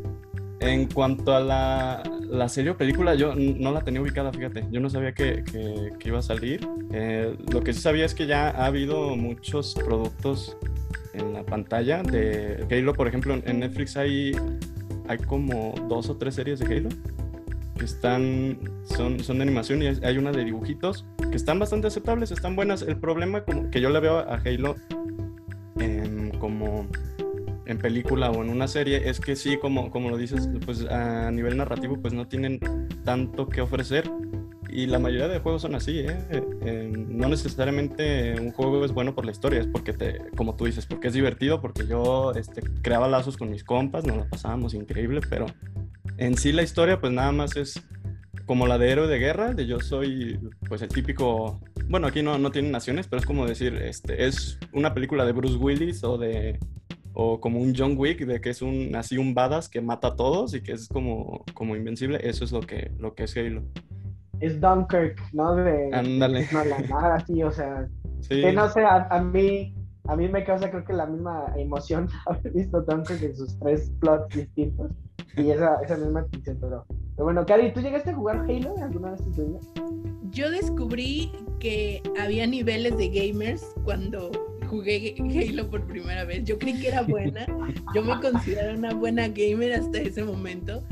En cuanto a la, la serie o película, yo no la tenía ubicada, fíjate, yo no sabía que, que, que iba a salir. Eh, lo que sí sabía es que ya ha habido muchos productos en la pantalla de Halo, por ejemplo, en Netflix hay, hay como dos o tres series de Halo que están, son, son de animación y hay una de dibujitos que están bastante aceptables, están buenas. El problema como que yo le veo a Halo en, como en película o en una serie es que sí, como, como lo dices, pues a nivel narrativo pues no tienen tanto que ofrecer y la mayoría de juegos son así, ¿eh? Eh, no necesariamente un juego es bueno por la historia, es porque te, como tú dices, porque es divertido, porque yo este, creaba lazos con mis compas, nos la pasábamos increíble, pero en sí la historia pues nada más es como la de héroe de guerra, de yo soy pues el típico, bueno aquí no, no tienen naciones, pero es como decir, este, es una película de Bruce Willis o de o como un John Wick de que es un así un badass que mata a todos y que es como, como invencible, eso es lo que, lo que es Halo. Es Dunkirk, ¿no? De, Ándale. No, la nada así, o sea, sí. que no sé, a, a, mí a mí me causa creo que la misma emoción haber visto Dunkirk en sus tres plots distintos y esa, esa misma atención, pero, pero bueno, Cari, ¿tú llegaste a jugar Halo alguna vez en tu vida? Yo descubrí que había niveles de gamers cuando jugué Halo por primera vez. Yo creí que era buena. Yo me considero una buena gamer hasta ese momento.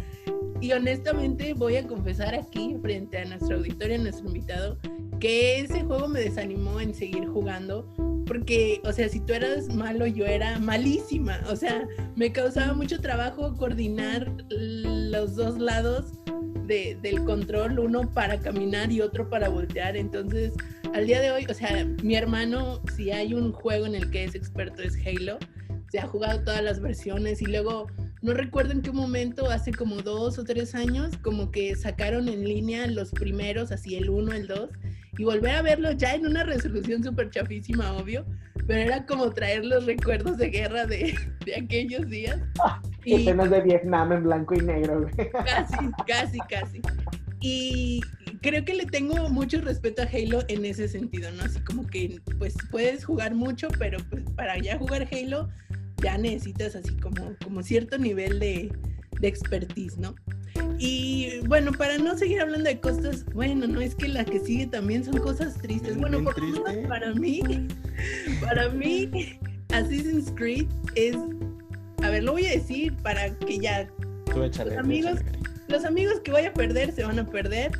Y honestamente voy a confesar aquí, frente a nuestro auditorio, nuestro invitado, que ese juego me desanimó en seguir jugando. Porque, o sea, si tú eras malo, yo era malísima. O sea, me causaba mucho trabajo coordinar los dos lados de, del control, uno para caminar y otro para voltear. Entonces, al día de hoy, o sea, mi hermano, si hay un juego en el que es experto, es Halo. se ha jugado todas las versiones y luego no recuerdo en qué momento, hace como dos o tres años, como que sacaron en línea los primeros, así el 1, el 2, y volver a verlos ya en una resolución súper chafísima, obvio, pero era como traer los recuerdos de guerra de, de aquellos días. y... Escenas de Vietnam en blanco y negro. Casi, casi, casi. Y creo que le tengo mucho respeto a Halo en ese sentido, ¿no? Así como que, pues, puedes jugar mucho, pero pues para ya jugar Halo ya necesitas así como, como cierto nivel de, de expertise, ¿no? Y bueno, para no seguir hablando de cosas, bueno, no es que la que sigue también son cosas tristes. Bueno, por lo menos para mí, para mí, Assassin's Creed es, a ver, lo voy a decir para que ya los amigos, los amigos que voy a perder se van a perder.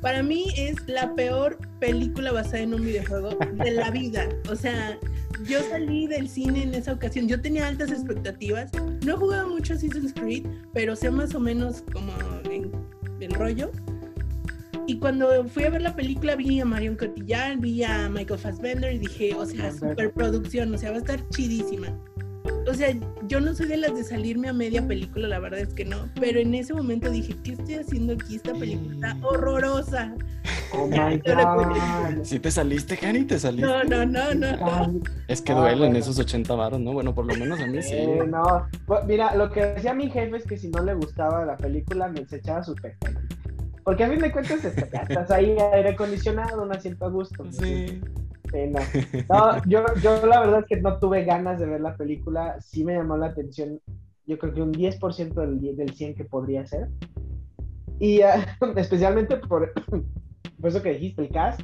Para mí es la peor película basada en un videojuego de la vida. O sea, yo salí del cine en esa ocasión, yo tenía altas expectativas, no he jugado mucho Assassin's Creed, pero sé más o menos como en, el rollo. Y cuando fui a ver la película vi a Marion Cotillard, vi a Michael Fassbender y dije, o sea, superproducción, o sea, va a estar chidísima. O sea, yo no soy de las de salirme a media película, la verdad es que no. Pero en ese momento dije, ¿qué estoy haciendo aquí? Esta película está horrorosa. Oh my God. ¿Sí te saliste, Jani? ¿Te saliste? No, no, no, no. Es que duelen esos 80 varos, ¿no? Bueno, por lo menos a mí sí. Eh, no, mira, lo que decía mi jefe es que si no le gustaba la película, me desechaba su pestaña. Porque a mí me cuentas, estás ahí aire acondicionado, un asiento a gusto. Sí. No, yo, yo la verdad es que no tuve ganas de ver la película. Sí me llamó la atención, yo creo que un 10% del, del 100 que podría ser. Y uh, especialmente por, por eso que dijiste, el cast.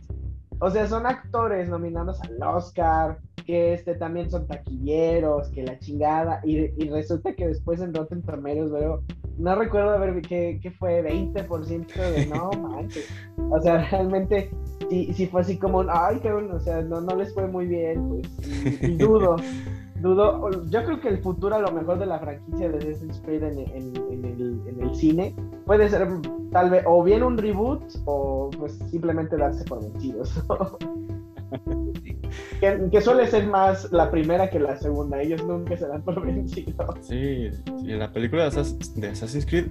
O sea, son actores nominados al Oscar, que este también son taquilleros, que la chingada. Y, y resulta que después en Rotten Tomatoes veo, no recuerdo haber qué, qué fue, 20% de no manches. O sea, realmente sí, sí fue así como, ay, qué bueno, o sea, no, no les fue muy bien, pues. Y, dudo, dudo. Yo creo que el futuro a lo mejor de la franquicia de Assassin's Creed en, en, en, el, en el cine puede ser tal vez o bien un reboot o pues simplemente darse por vencidos. que, suele ser más la primera que la segunda, ellos nunca se dan por vencidos. Sí, sí la película de, Assassin's Creed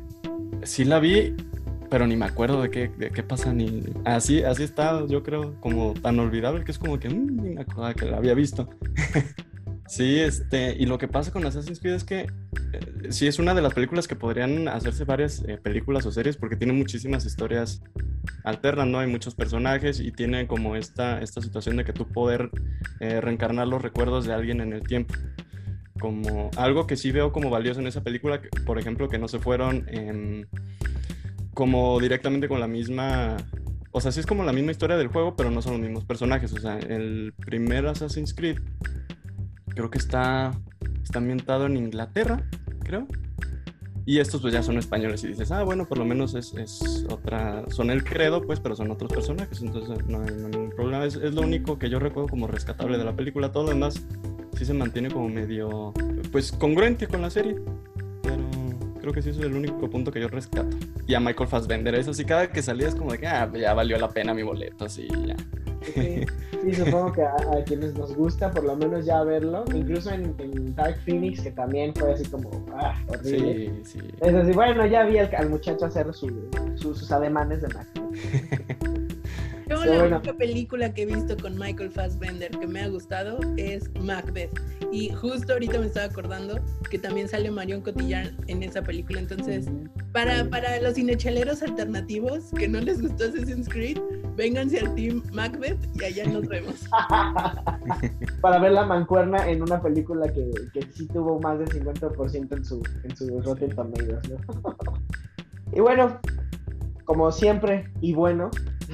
sí la vi, pero ni me acuerdo de qué, de qué pasa, ni así, así está, yo creo, como tan olvidable que es como que mmm, me acordaba que la había visto. Sí, este, y lo que pasa con Assassin's Creed es que eh, sí es una de las películas que podrían hacerse varias eh, películas o series porque tiene muchísimas historias alternas, ¿no? Hay muchos personajes y tiene como esta, esta situación de que tú poder eh, reencarnar los recuerdos de alguien en el tiempo. Como algo que sí veo como valioso en esa película, por ejemplo, que no se fueron como directamente con la misma o sea, sí es como la misma historia del juego, pero no son los mismos personajes. O sea, el primer Assassin's Creed creo que está, está ambientado en Inglaterra, creo. Y estos pues ya son españoles y dices, ah, bueno, por lo menos es, es otra, son el credo, pues, pero son otros personajes, entonces no hay, ningún problema. Es, es, lo único que yo recuerdo como rescatable de la película. Todo lo demás sí se mantiene como medio, pues, congruente con la serie. Pero creo que sí es el único punto que yo rescato. Y a Michael Fassbender, eso sí, cada que salía es como de que, ah, ya valió la pena mi boleto, así, ya. Sí, supongo que a, quienes nos gusta por lo menos ya verlo, incluso en, Dark Phoenix, que también fue así como, ah, horrible. Sí, sí. Es así, bueno, ya vi al, muchacho hacer sus ademanes de máquina. Yo la única película que he visto con Michael Fassbender que me ha gustado es Macbeth. Y justo ahorita me estaba acordando que también sale Marion Cotillard en esa película. Entonces, para, para los cinechaleros alternativos que no les gustó Assassin's Creed, vénganse al team Macbeth y allá nos vemos. para ver la mancuerna en una película que, que sí tuvo más del 50% en su, en su Rotten Tomatoes. ¿no? y bueno, como siempre, y bueno,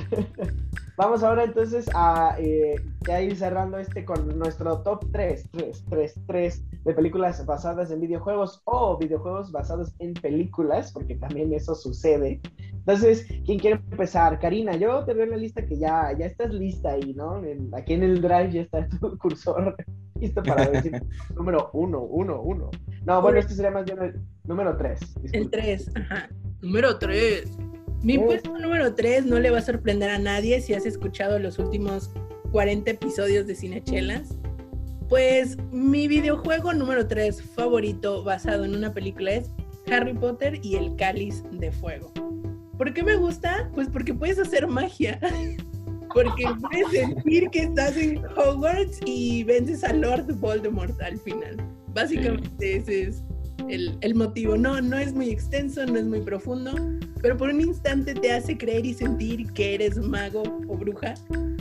Vamos ahora entonces a eh, ya ir cerrando este con nuestro top 3, 3, 3, 3 de películas basadas en videojuegos o videojuegos basados en películas, porque también eso sucede. Entonces, ¿quién quiere empezar? Karina, yo te veo en la lista que ya, ya estás lista ahí, ¿no? aquí en el drive ya está tu cursor listo para decir número 1, 1, 1. No, bueno, este sería más bien el número 3. El 3, ajá. Número 3. Mi puesto número 3 no le va a sorprender a nadie si has escuchado los últimos 40 episodios de Cinechelas. Pues mi videojuego número 3 favorito basado en una película es Harry Potter y el Cáliz de Fuego. ¿Por qué me gusta? Pues porque puedes hacer magia. Porque puedes sentir que estás en Hogwarts y vences a Lord Voldemort al final. Básicamente ese es el, motivo. No, no es muy extenso, no es muy profundo, pero por un instante te hace creer y sentir que eres mago o bruja.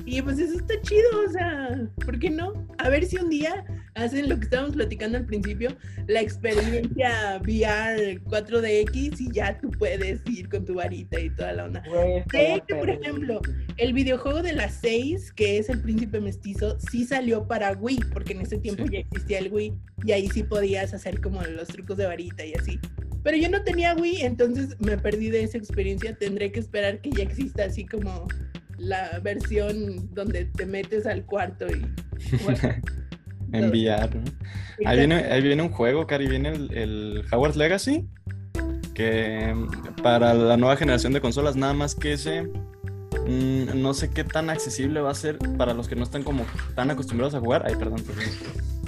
Y pues eso está chido, o sea, ¿por qué no? A ver si un día hacen lo que estábamos platicando al principio, la experiencia VR 4DX y ya tú puedes ir con tu varita y toda la onda. Sé que, por ejemplo, el videojuego de las 6, que es el príncipe mestizo, sí salió para Wii, porque en ese tiempo ya existía el Wii y ahí sí podías hacer como los trucos de varita y así. Pero yo no tenía Wii, entonces me perdí de esa experiencia. Tendré que esperar que ya exista así como la versión donde te metes al cuarto y... Enviar, ¿no? Ahí viene, ahí viene un juego, Cari, viene el, el Hogwarts Legacy, que para la nueva generación de consolas, nada más que ese, mmm, no sé qué tan accesible va a ser para los que no están como tan acostumbrados a jugar. Ay, perdón,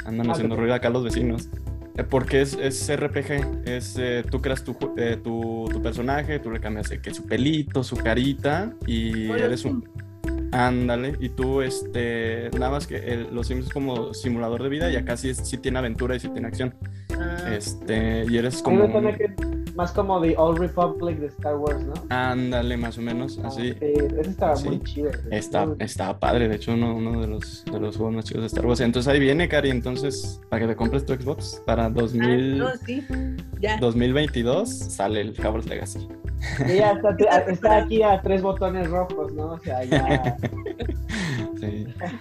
andan haciendo ruido acá los vecinos. Eh, porque es, es RPG, es, eh, tú creas tu, eh, tu, tu, personaje, tú le cambias que su pelito, su carita y eres un... Ándale, y tú, este, nada más que el- los Sims es como simulador de vida y acá sí, sí tiene aventura y sí tiene acción. Ah, Este, y eres como... que más como The Old Republic de Star Wars, ¿no? Ándale, más o menos, así. Ah, sí, ese estaba Sí. muy chido. Está, estaba padre, de hecho, uno, uno de, los, de los juegos más chidos de Star Wars. Entonces ahí viene, Cari, entonces, para que te compres tu Xbox, para ah, 2000, no, sí, ya. 2022 sale el Hogwarts Legacy. Y ya está, está aquí a tres botones rojos, ¿no? O sea, ya.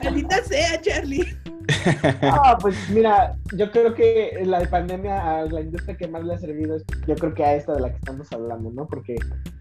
Maldita sea, Charlie. Ah, pues mira, yo creo que la pandemia a la industria que más le ha servido es, yo creo que a esta de la que estamos hablando, ¿no? Porque,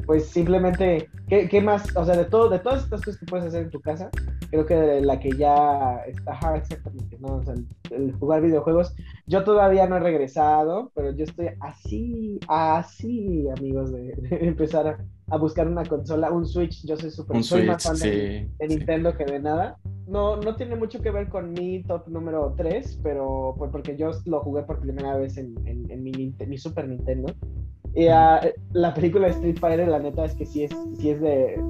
pues simplemente, ¿qué, más? O sea, de todo, de todas estas cosas que puedes hacer en tu casa, creo que de la que ya está, ajá, exactamente, ¿no? O sea, el, jugar videojuegos, yo todavía no he regresado, pero yo estoy así, así, amigos, de empezar a, a buscar una consola, un Switch, yo soy súper, Un soy Switch, más fan de, sí. de sí. Nintendo que de nada. No, no tiene mucho que ver con mi top número 3, pero pues, porque yo lo jugué por primera vez en, en- en mi, mi Super Nintendo. Y ah, la película de Street Fighter, la neta es que sí es, sí es de...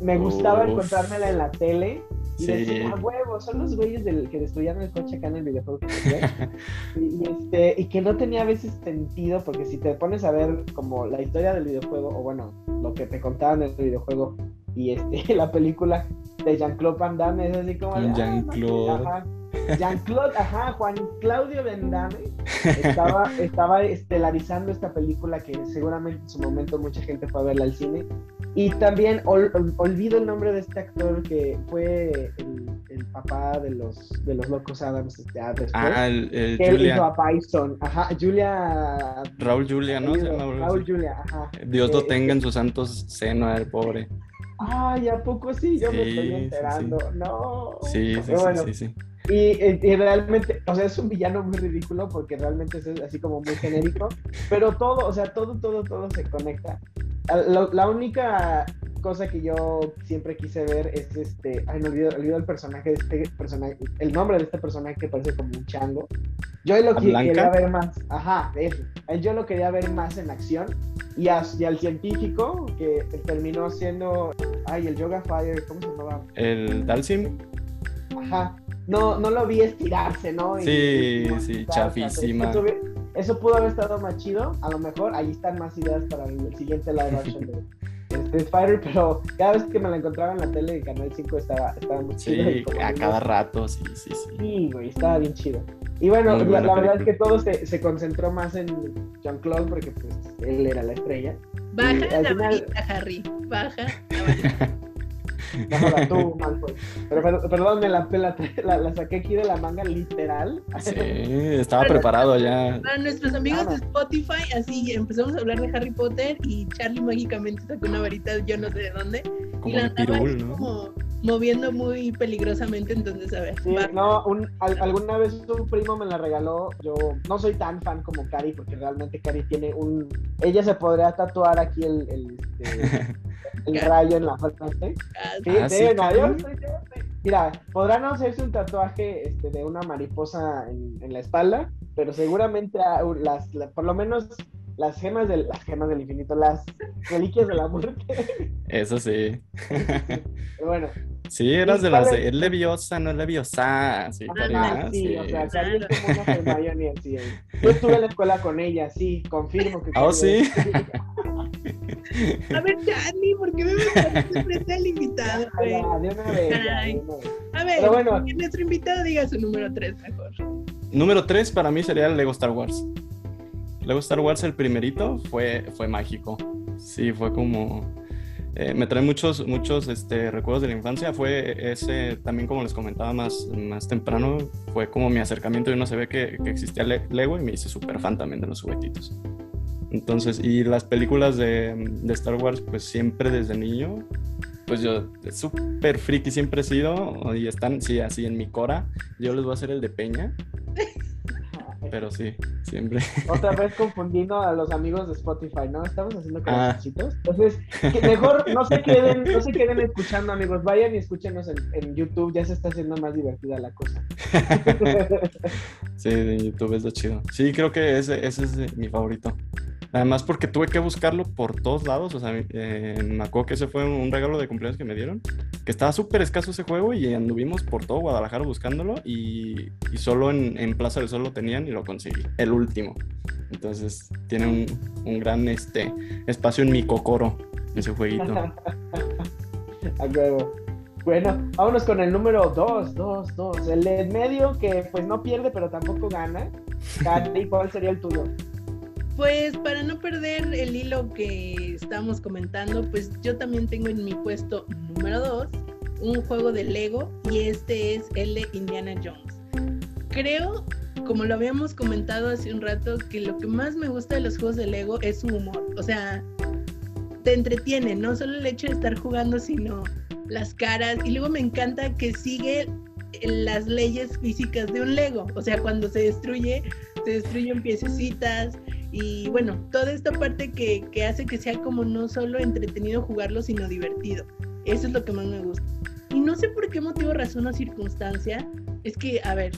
Me gustaba Uf. encontrármela en la tele y Sí. decir, ah, huevo, son los güeyes del, que destruían el coche acá en el videojuego. que jugué". y, y este, y que no tenía a veces sentido, porque si te pones a ver como la historia del videojuego, o bueno, lo que te contaban del videojuego y este, la película de Jean-Claude Van Damme, es así como... "Ah, Jean-Claude. ajá". Jean-Claude, ajá, Juan Claudio Van Damme estaba, estaba estelarizando esta película que seguramente en su momento mucha gente fue a verla al cine. Y también ol- ol- olvido el nombre de este actor que fue el, el papá de los, de los locos Adams este, ah, después. Ah, el, el que él hizo Julia. a Bison. Ajá, Julia. Raúl Julia, ¿no? Raúl. Julia, ajá. Dios lo Eh, tenga en su santo seno, el pobre. Ay, ¿a poco sí? Yo me Sí, estoy sí, enterando. No. Sí, sí, Pero sí, bueno, sí, sí. Y- y realmente, o sea, es un villano muy ridículo porque realmente es así como muy genérico, pero todo, o sea, todo, todo, todo se conecta. A- lo- La, única cosa que yo siempre quise ver es este, ay, no olvido, olvido el personaje de este personaje, el nombre de este personaje que parece como un chango. Yo lo ¿A que- quería ver más, ajá, eso. Yo lo quería ver más en acción y, a- y al científico que terminó siendo, ay, el Yoga Fire, ¿cómo se llamaba? El Dalsim, Ajá. No, no lo vi estirarse, ¿no? Y- Sí, y- sí, chafísima. Eso, pudo haber estado más chido. A lo mejor ahí están más ideas para el siguiente live action de, de Street Fighter, pero cada vez que me la encontraba en la tele en Canal 5 estaba, estaba muy chido. sí, como a cada rato, sí, sí, sí. Sí, güey, estaba bien chido. Y bueno, la, verdad es que todo se, se concentró más en Jean-Claude porque pues él era la estrella. Baja Y la final- varita, Harry. Baja la varita. Bájala tú, Malfoy. Pero per- perdón, me la, me la, la- la saqué aquí de la manga literal. Sí, estaba Pero- preparado ya. Para nuestros amigos de. Spotify, así empezamos a hablar de Harry Potter y Charlie mágicamente sacó una varita, yo no sé de dónde, y la pirul, ¿no? como moviendo muy peligrosamente, entonces a ver. Sí, no, un- al- alguna vez un primo me la regaló. Yo no soy tan fan como Cari, porque realmente Cari tiene un. Ella se podría tatuar aquí el, el, este, el rayo en la frente. Ah, Sí, Ah, sí, sí, no, yo yo Mira, podrán hacerse un tatuaje este, de una mariposa en, la espalda, pero seguramente las, por lo menos las gemas del, las gemas del infinito, las reliquias de la muerte. Eso sí. bueno. Sí, eras de las de es leviosa, no es leviosa. Sí, ah, sí, sí, o sea, es como una Hermione así. Yo estuve en la escuela con ella, sí, confirmo que. Oh, sí. A ver, Charlie, ¿por qué me siempre está el invitado? de una vez, A ver, Pero bueno, que nuestro invitado diga su número 3 mejor. Número 3 para mí sería el Lego Star Wars. Lego Star Wars, el primerito, fue, fue mágico. Sí, fue como... Eh, me trae muchos, muchos este, recuerdos de la infancia. Fue ese, también como les comentaba más, más temprano, fue como mi acercamiento y uno se ve que, existía Lego y me hice súper fan también de los juguetitos. Entonces, y las películas de, de Star Wars, pues siempre desde niño, pues yo súper friki siempre he sido y están, sí, así en mi cora. Yo les voy a hacer el de Peña. Pero sí, siempre. Otra vez confundiendo a los amigos de Spotify, ¿no? Estamos haciendo ah. Entonces, mejor no se queden, no se queden escuchando, amigos. Vayan y escúchenos en, en YouTube, ya se está haciendo más divertida la cosa. sí, en YouTube es lo chido. Sí, creo que ese, ese es mi favorito. Además, porque tuve que buscarlo por todos lados. O sea, eh, me acuerdo que ese fue un regalo de cumpleaños que me dieron. Que estaba súper escaso ese juego y anduvimos por todo Guadalajara buscándolo. Y, solo en, Plaza del Sol lo tenían y lo conseguí. El último. Entonces, tiene un, gran este, espacio en mi cocoro, ese jueguito. A huevo. Bueno, vámonos con el número 2, 2, 2. El medio que pues no pierde pero tampoco gana. ¿Y ¿cuál sería el tuyo? Pues para no perder el hilo que estamos comentando, pues yo también tengo en mi puesto número 2 un juego de Lego y este es el de Indiana Jones. Creo, como lo habíamos comentado hace un rato, que lo que más me gusta de los juegos de Lego es su humor. O sea, te entretiene, no solo el hecho de estar jugando, sino las caras. Y luego me encanta que sigue las leyes físicas de un Lego. O sea, cuando se destruye, se destruyen piececitas y bueno, toda esta parte que, que, hace que sea como no solo entretenido jugarlo, sino divertido. Eso es lo que más me gusta. Y no sé por qué motivo, razón o circunstancia, es que, a ver,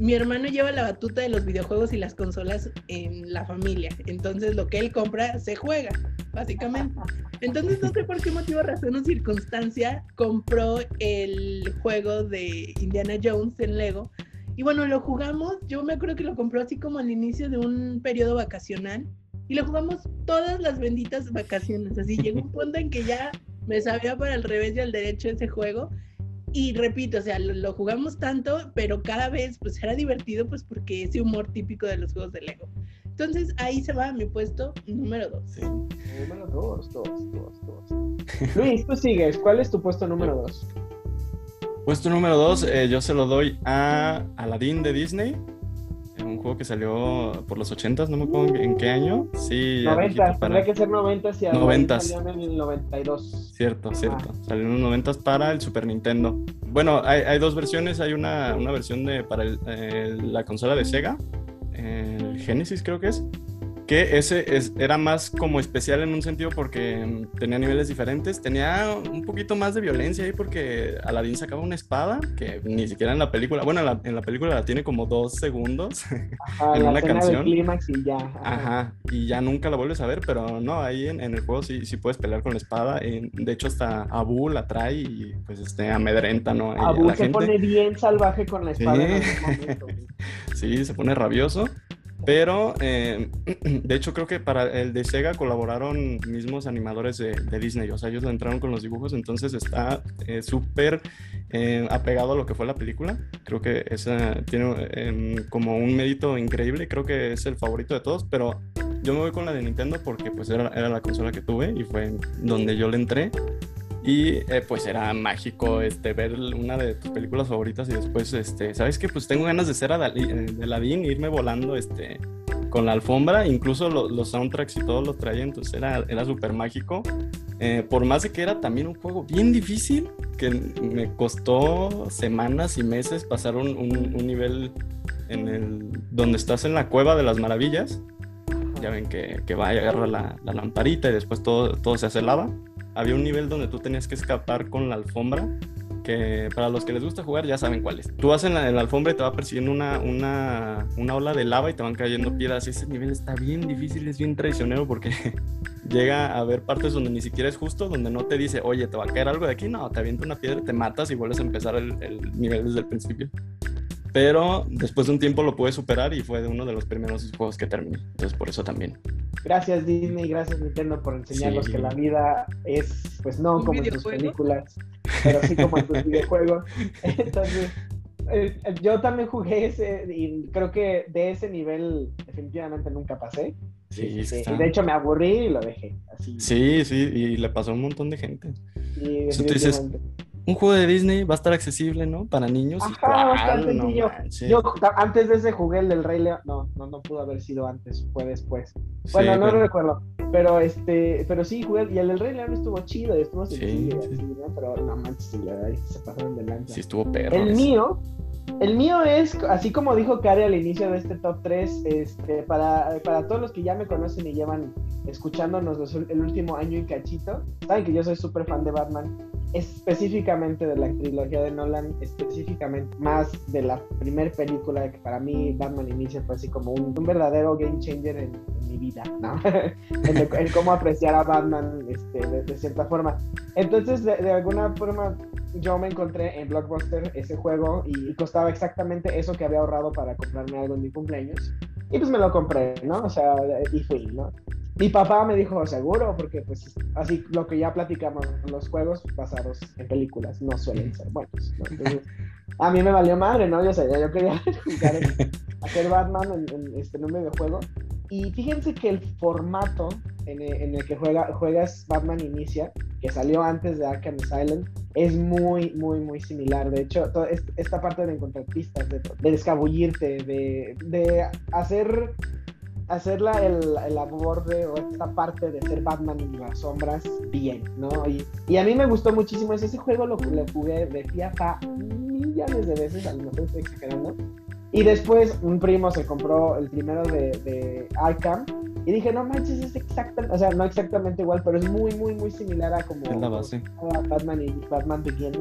mi hermano lleva la batuta de los videojuegos y las consolas en la familia. Entonces lo que él compra se juega, básicamente. Entonces no sé por qué motivo, razón o circunstancia compró el juego de Indiana Jones en Lego y bueno, lo jugamos, yo me acuerdo que lo compró así como al inicio de un periodo vacacional y lo jugamos todas las benditas vacaciones. Así llegó un punto en que ya me sabía para el revés y al derecho ese juego. Y repito, o sea, lo, jugamos tanto, pero cada vez pues era divertido pues porque ese humor típico de los juegos de Lego. Entonces ahí se va mi puesto número 2. Número 2, 2, 2, 2. Luis, tú sigues. ¿Cuál es tu puesto número 2? Puesto número 2, eh, yo se lo doy a Aladdin de Disney. Juego que salió por los 80 no me acuerdo en qué año. Sí, 90, tendría que ser 90 y 90 salió en el 92. Cierto, cierto. Salió en los 90 para el Super Nintendo. Bueno, hay, hay dos versiones. Hay una, una versión de para la consola de Sega, el Genesis creo que es, que ese es, era más como especial en un sentido porque mm, tenía niveles diferentes, tenía un poquito más de violencia ahí porque Aladdin sacaba una espada que ni siquiera en la película, bueno, en la, película la tiene como dos segundos en una canción. y ya. Ajá. y ya nunca la vuelves a ver, pero no, ahí en, el juego sí, sí puedes pelear con la espada. de hecho, hasta Abu la trae y pues este, amedrenta, ¿no? Abu se pone bien salvaje con la espada en momento. sí, se pone rabioso. Pero, eh, de hecho, creo que para el de Sega colaboraron mismos animadores de, Disney. O sea, ellos entraron con los dibujos, entonces está eh, súper eh, apegado a lo que fue la película. Creo que esa tiene em, como un mérito increíble. Creo que es el favorito de todos, pero yo me voy con la de Nintendo porque pues era, era la consola que tuve y fue donde yo le entré. Y eh, pues era mágico este, ver una de tus películas favoritas y después, este, ¿sabes qué? Pues tengo ganas de ser eh, de Aladdin, irme volando este, con la alfombra, incluso los soundtracks y todo lo traía, entonces era, era súper mágico. Eh, por más de que era también un juego bien difícil, que me costó semanas y meses pasar un, un, nivel en el, donde estás en la cueva de las maravillas. Ya ven que, que va y agarra la, la lamparita y después todo, todo se hace lava había un nivel donde tú tenías que escapar con la alfombra que para los que les gusta jugar ya saben cuál es. Tú vas en la, en la alfombra y te va persiguiendo una, una, una ola de lava y te van cayendo piedras. Ese nivel está bien difícil, es bien traicionero porque llega a haber partes donde ni siquiera es justo, donde no te dice, oye, te va a caer algo de aquí. No, te avienta una piedra, te matas y vuelves a empezar el, el nivel desde el principio. Pero después de un tiempo lo pude superar y fue de uno de los primeros juegos que terminé. Entonces por eso también. Gracias Disney, gracias Nintendo por enseñarnos Sí. que la vida es, pues no ¿Un como en tus películas, pero sí como en tus videojuegos. Entonces, eh, yo también jugué ese y creo que de ese nivel definitivamente nunca pasé. Sí, Este, está- y de hecho me aburrí y lo dejé. Así. sí, sí, y le pasó a un montón de gente. Dices, definitivamente. Un juego de Disney va a estar accesible, ¿no? Para niños. ¿Y Ajá, bastante No. Yo antes de ese jugué el del Rey León. No, no, no pudo haber sido antes, fue después. Sí, Bueno, no pero- lo recuerdo. Pero este, pero sí jugué. Y el del Rey León estuvo chido y estuvo Sí, sencillo. sí. ¿no? Pero no manches, sí, la verdad, se pasaron de lanza. Sí, estuvo perro. El ese. mío, el mío es, así como dijo Kari al inicio de este top 3, este, para, para todos los que ya me conocen y llevan escuchándonos los- el último año y cachito, saben que yo soy súper fan de Batman, específicamente de la trilogía de Nolan, específicamente más de la primera película que para mí Batman inicia fue así como un, un verdadero game changer en, en mi vida, ¿no? en, en cómo apreciar a Batman este, de, de cierta forma. Entonces, de, de alguna forma, yo me encontré en Blockbuster ese juego y, y costaba exactamente eso que había ahorrado para comprarme algo en mi cumpleaños. Y pues me lo compré, ¿no? O sea, y fui, ¿no? Mi papá me dijo, seguro, porque pues así lo que ya platicamos, los juegos basados en películas no suelen ser buenos, ¿no? Entonces, a mí me valió madre, ¿no? Yo, yo quería jugar en, hacer Batman en, en, este, en un videojuego. Y fíjense que el formato en el, en el que juega, juegas Batman Inicia, que salió antes de Arkham Asylum, es muy, muy, muy similar. De hecho, toda es- esta parte de encontrar pistas, de, de escabullirte, de, de hacer, hacer la, el, el labor de, o esta parte de ser Batman en las sombras bien, ¿no? Y, y a mí me gustó muchísimo ese, juego, lo, lo jugué de fiafa millones de veces, a lo mejor estoy exagerando. Y después un primo se compró el primero de, de Arkham y dije, no manches, es exactamente, o sea, no exactamente igual, pero es muy, muy, muy similar a como la base. a Batman y Batman Begins.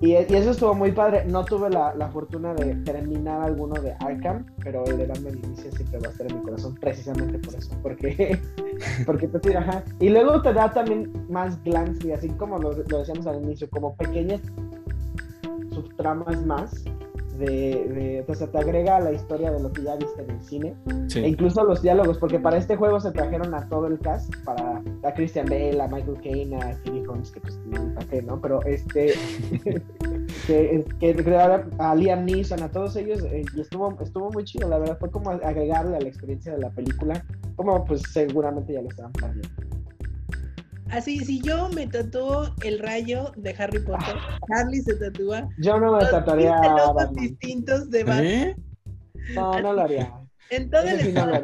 Y, y eso estuvo muy padre. No tuve la, la fortuna de terminar alguno de Arkham, pero el de Batman Inicia siempre va a estar en mi corazón, precisamente por eso. Porque, porque pues, sí, ajá. Y luego te da también más glance, y así como lo, lo decíamos al inicio, como pequeñas subtramas más. De, de, o sea, te agrega la historia de lo que ya viste en el cine e incluso los diálogos, porque para este juego se trajeron a todo el cast, para a Christian Bale, a Michael Caine, a Katie Holmes, que pues ¿para qué, no? Pero este, que, que crearon a Liam Neeson, a todos ellos, eh, y estuvo, estuvo muy chido, la verdad, fue como agregarle a la experiencia de la película, como pues seguramente ya lo estaban planeando. Así, si yo me tatúo el rayo de Harry Potter, Charlie se tatúa Yo no me 15 logos distintos de Batman. ¿Eh? No, no lo haría. En todo el sí estado,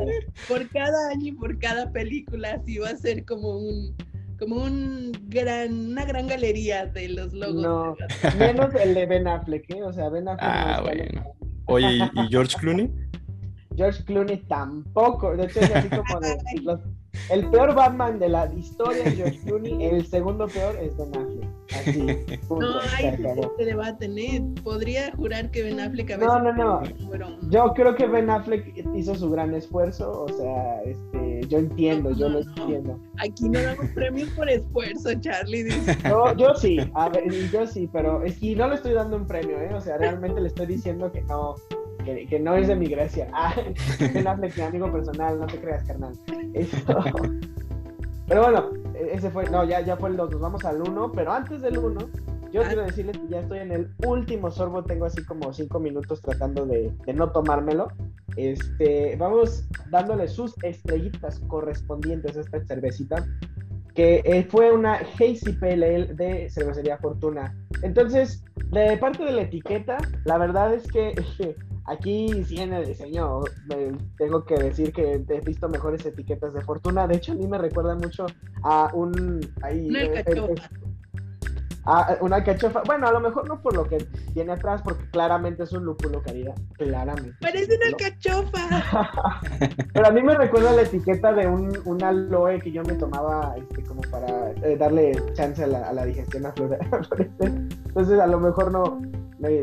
por cada año y por cada película, así va a ser como un como un gran, una gran galería de los logos. No. Menos el de Ben Affleck, ¿eh? O sea, Ben Affleck Ah, bueno. Oye, ¿y, y George Clooney? George Clooney tampoco. De hecho, es así como de. los- el peor Batman de la historia es George Clooney. El segundo peor es Ben Affleck. Así. punto, No, se hay este debate, ¿eh? Podría jurar que Ben Affleck a veces No, no, no. Yo creo que Ben Affleck hizo su gran esfuerzo. O sea, este, yo entiendo, yo lo No, no. entiendo. Aquí no damos premios por esfuerzo, Charlie. dice. Yo, yo sí, a ver, yo sí, pero es que no le estoy dando un premio, ¿eh? O sea, realmente le estoy diciendo que no, que, que no es de mi gracia. Ah, Ben Affleck, mi amigo personal, no te creas, carnal. Eso. Pero bueno, e- ese fue, no, ya, ya fue el 2, nos vamos al 1, pero antes del 1, yo Ah. quiero decirles que ya estoy en el último sorbo, tengo así como 5 minutos tratando de, de no tomármelo. Este, vamos dándole sus estrellitas correspondientes a esta cervecita, que eh, fue una Hazy Pale Ale de Cervecería Fortuna. Entonces, de parte de la etiqueta, la verdad es que aquí sí en el diseño me- tengo que decir que he visto mejores etiquetas de Fortuna. De hecho, a mí me recuerda mucho a un... ahí, Una eh, eh, a una alcachofa. Bueno, a lo mejor no por lo que tiene atrás, porque claramente es un lúpulo calidad. Claramente. Parece una No. alcachofa. Pero a mí me recuerda la etiqueta de un, un aloe que yo me tomaba este, como para eh, darle chance a la, a la digestión a. Entonces a lo mejor no,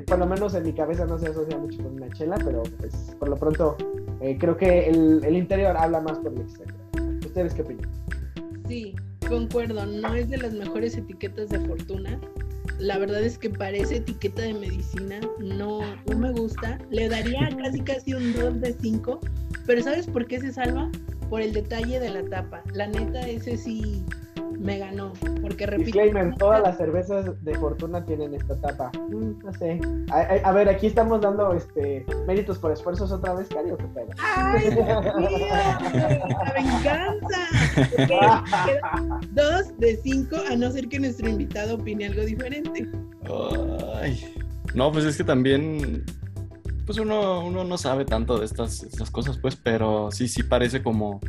por lo menos en mi cabeza no se asocia mucho con una chela, pero pues por lo pronto eh, creo que el, el, interior habla más por el exterior. ¿Ustedes qué opinan? Sí, concuerdo, no es de las mejores etiquetas de fortuna. La verdad es que parece etiqueta de medicina, no, no me gusta. Le daría casi casi un 2 de 5, pero ¿sabes por qué se salva? Por el detalle de la tapa. La neta, ese sí me ganó. Porque repito. Disclaimer: todas las cervezas de fortuna tienen esta tapa. Mm, no sé. A, ver, aquí estamos dando este méritos por esfuerzos otra vez, Cari, qué pedo? ¡Ay, ¡La venganza! dos de cinco, a no ser que nuestro invitado opine algo diferente. Ay. No, pues es que también pues uno, uno no sabe tanto de estas, estas cosas, pues, pero sí, sí parece como,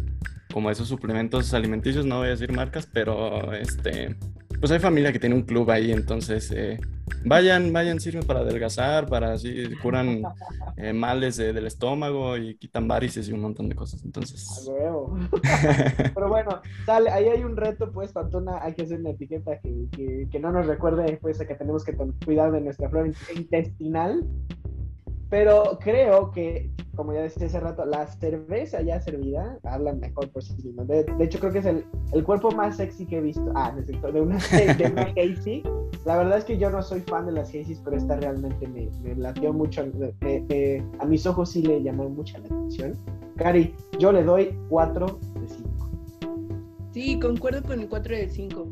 como esos suplementos alimenticios, no voy a decir marcas, pero este, pues hay familia que tiene un club ahí, entonces eh, vayan, vayan, sirven para adelgazar, para así, curan eh, males del estómago y quitan varices y un montón de cosas, entonces. pero bueno, dale, ahí hay un reto, pues, Pantona, hay que hacer una etiqueta que, que, no nos recuerde, pues, a que tenemos que cuidar de nuestra flora intestinal pero creo que, como ya decía hace rato, la cerveza ya servida habla mejor por sí misma. De, hecho, creo que es el, el, cuerpo más sexy que he visto. Ah, necesito, de una, de una Hazy. La verdad es que yo no soy fan de las Hazys, pero esta realmente me, me latió mucho. a mis ojos sí le llamó mucho la atención. Cari, yo le doy 4 de 5. Sí, concuerdo con el 4 de 5.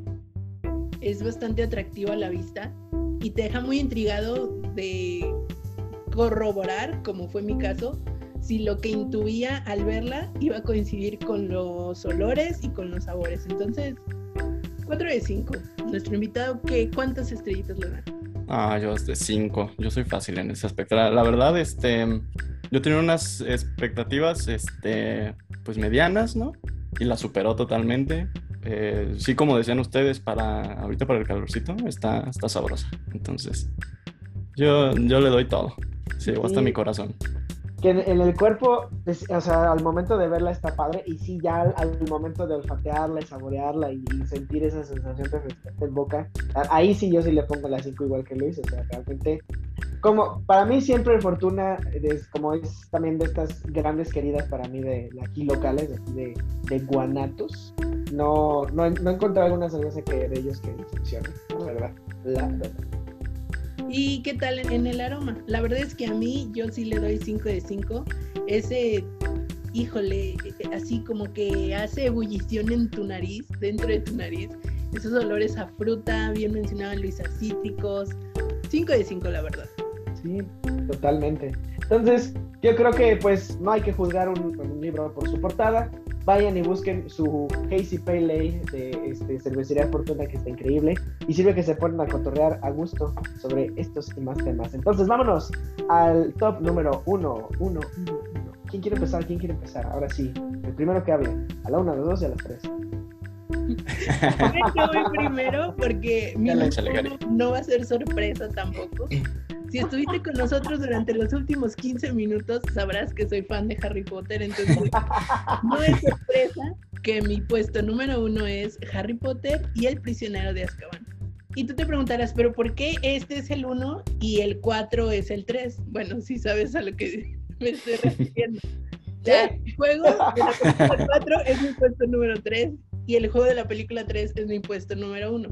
Es bastante atractivo a la vista y te deja muy intrigado de corroborar, como fue mi caso, si lo que intuía al verla iba a coincidir con los olores y con los sabores. Entonces, 4 de 5. Nuestro invitado, ¿qué, ¿cuántas estrellitas le da? Ah, yo de 5. Yo soy fácil en ese aspecto. La, verdad, este, yo tenía unas expectativas, este, pues medianas, ¿no? Y la superó totalmente. Eh, sí, como decían ustedes, para ahorita para el calorcito está, está sabrosa. Entonces, yo, yo le doy todo. Sí, hasta mi corazón. Que en, el cuerpo, o sea, al momento de verla está padre, y sí, ya al, momento de olfatearla y saborearla y, sentir esa sensación de en boca, ahí sí yo sí le pongo la 5 igual que Luis, o sea, realmente, como para mí siempre Fortuna, es, como es también de estas grandes queridas para mí de, aquí locales, de, de, Guanatos, no, no, no he encontrado alguna cerveza que de ellos que funcione, la verdad, la verdad. ¿Y qué tal en el aroma? La verdad es que a mí yo sí le doy 5 de 5. Ese, híjole, así como que hace ebullición en tu nariz, dentro de tu nariz. Esos olores a fruta, bien mencionado Luisa, cítricos. 5 de 5, la verdad. Sí, totalmente. Entonces, yo creo que pues no hay que juzgar un libro por su portada vayan y busquen su Hazy Pale Ale de este, Cervecería Fortuna, que está increíble. Y sirve que se ponen a cotorrear a gusto sobre estos y más temas. Entonces, vámonos al top número uno. Uno, uno, uno. ¿Quién quiere empezar? ¿Quién quiere empezar? Ahora sí, el primero que hable. A la una, a las dos y a las tres. Yo voy primero porque mi no va a ser sorpresa tampoco. Si estuviste con nosotros durante los últimos 15 minutos, sabrás que soy fan de Harry Potter, entonces no es sorpresa que mi puesto número uno es Harry Potter y el prisionero de Azkaban. Y tú te preguntarás, ¿pero por qué este es el uno y el cuatro es el tres? Bueno, si sabes a lo que me estoy refiriendo. el juego de la película 4 es mi puesto número 3 y el juego de la película 3 es mi puesto número 1.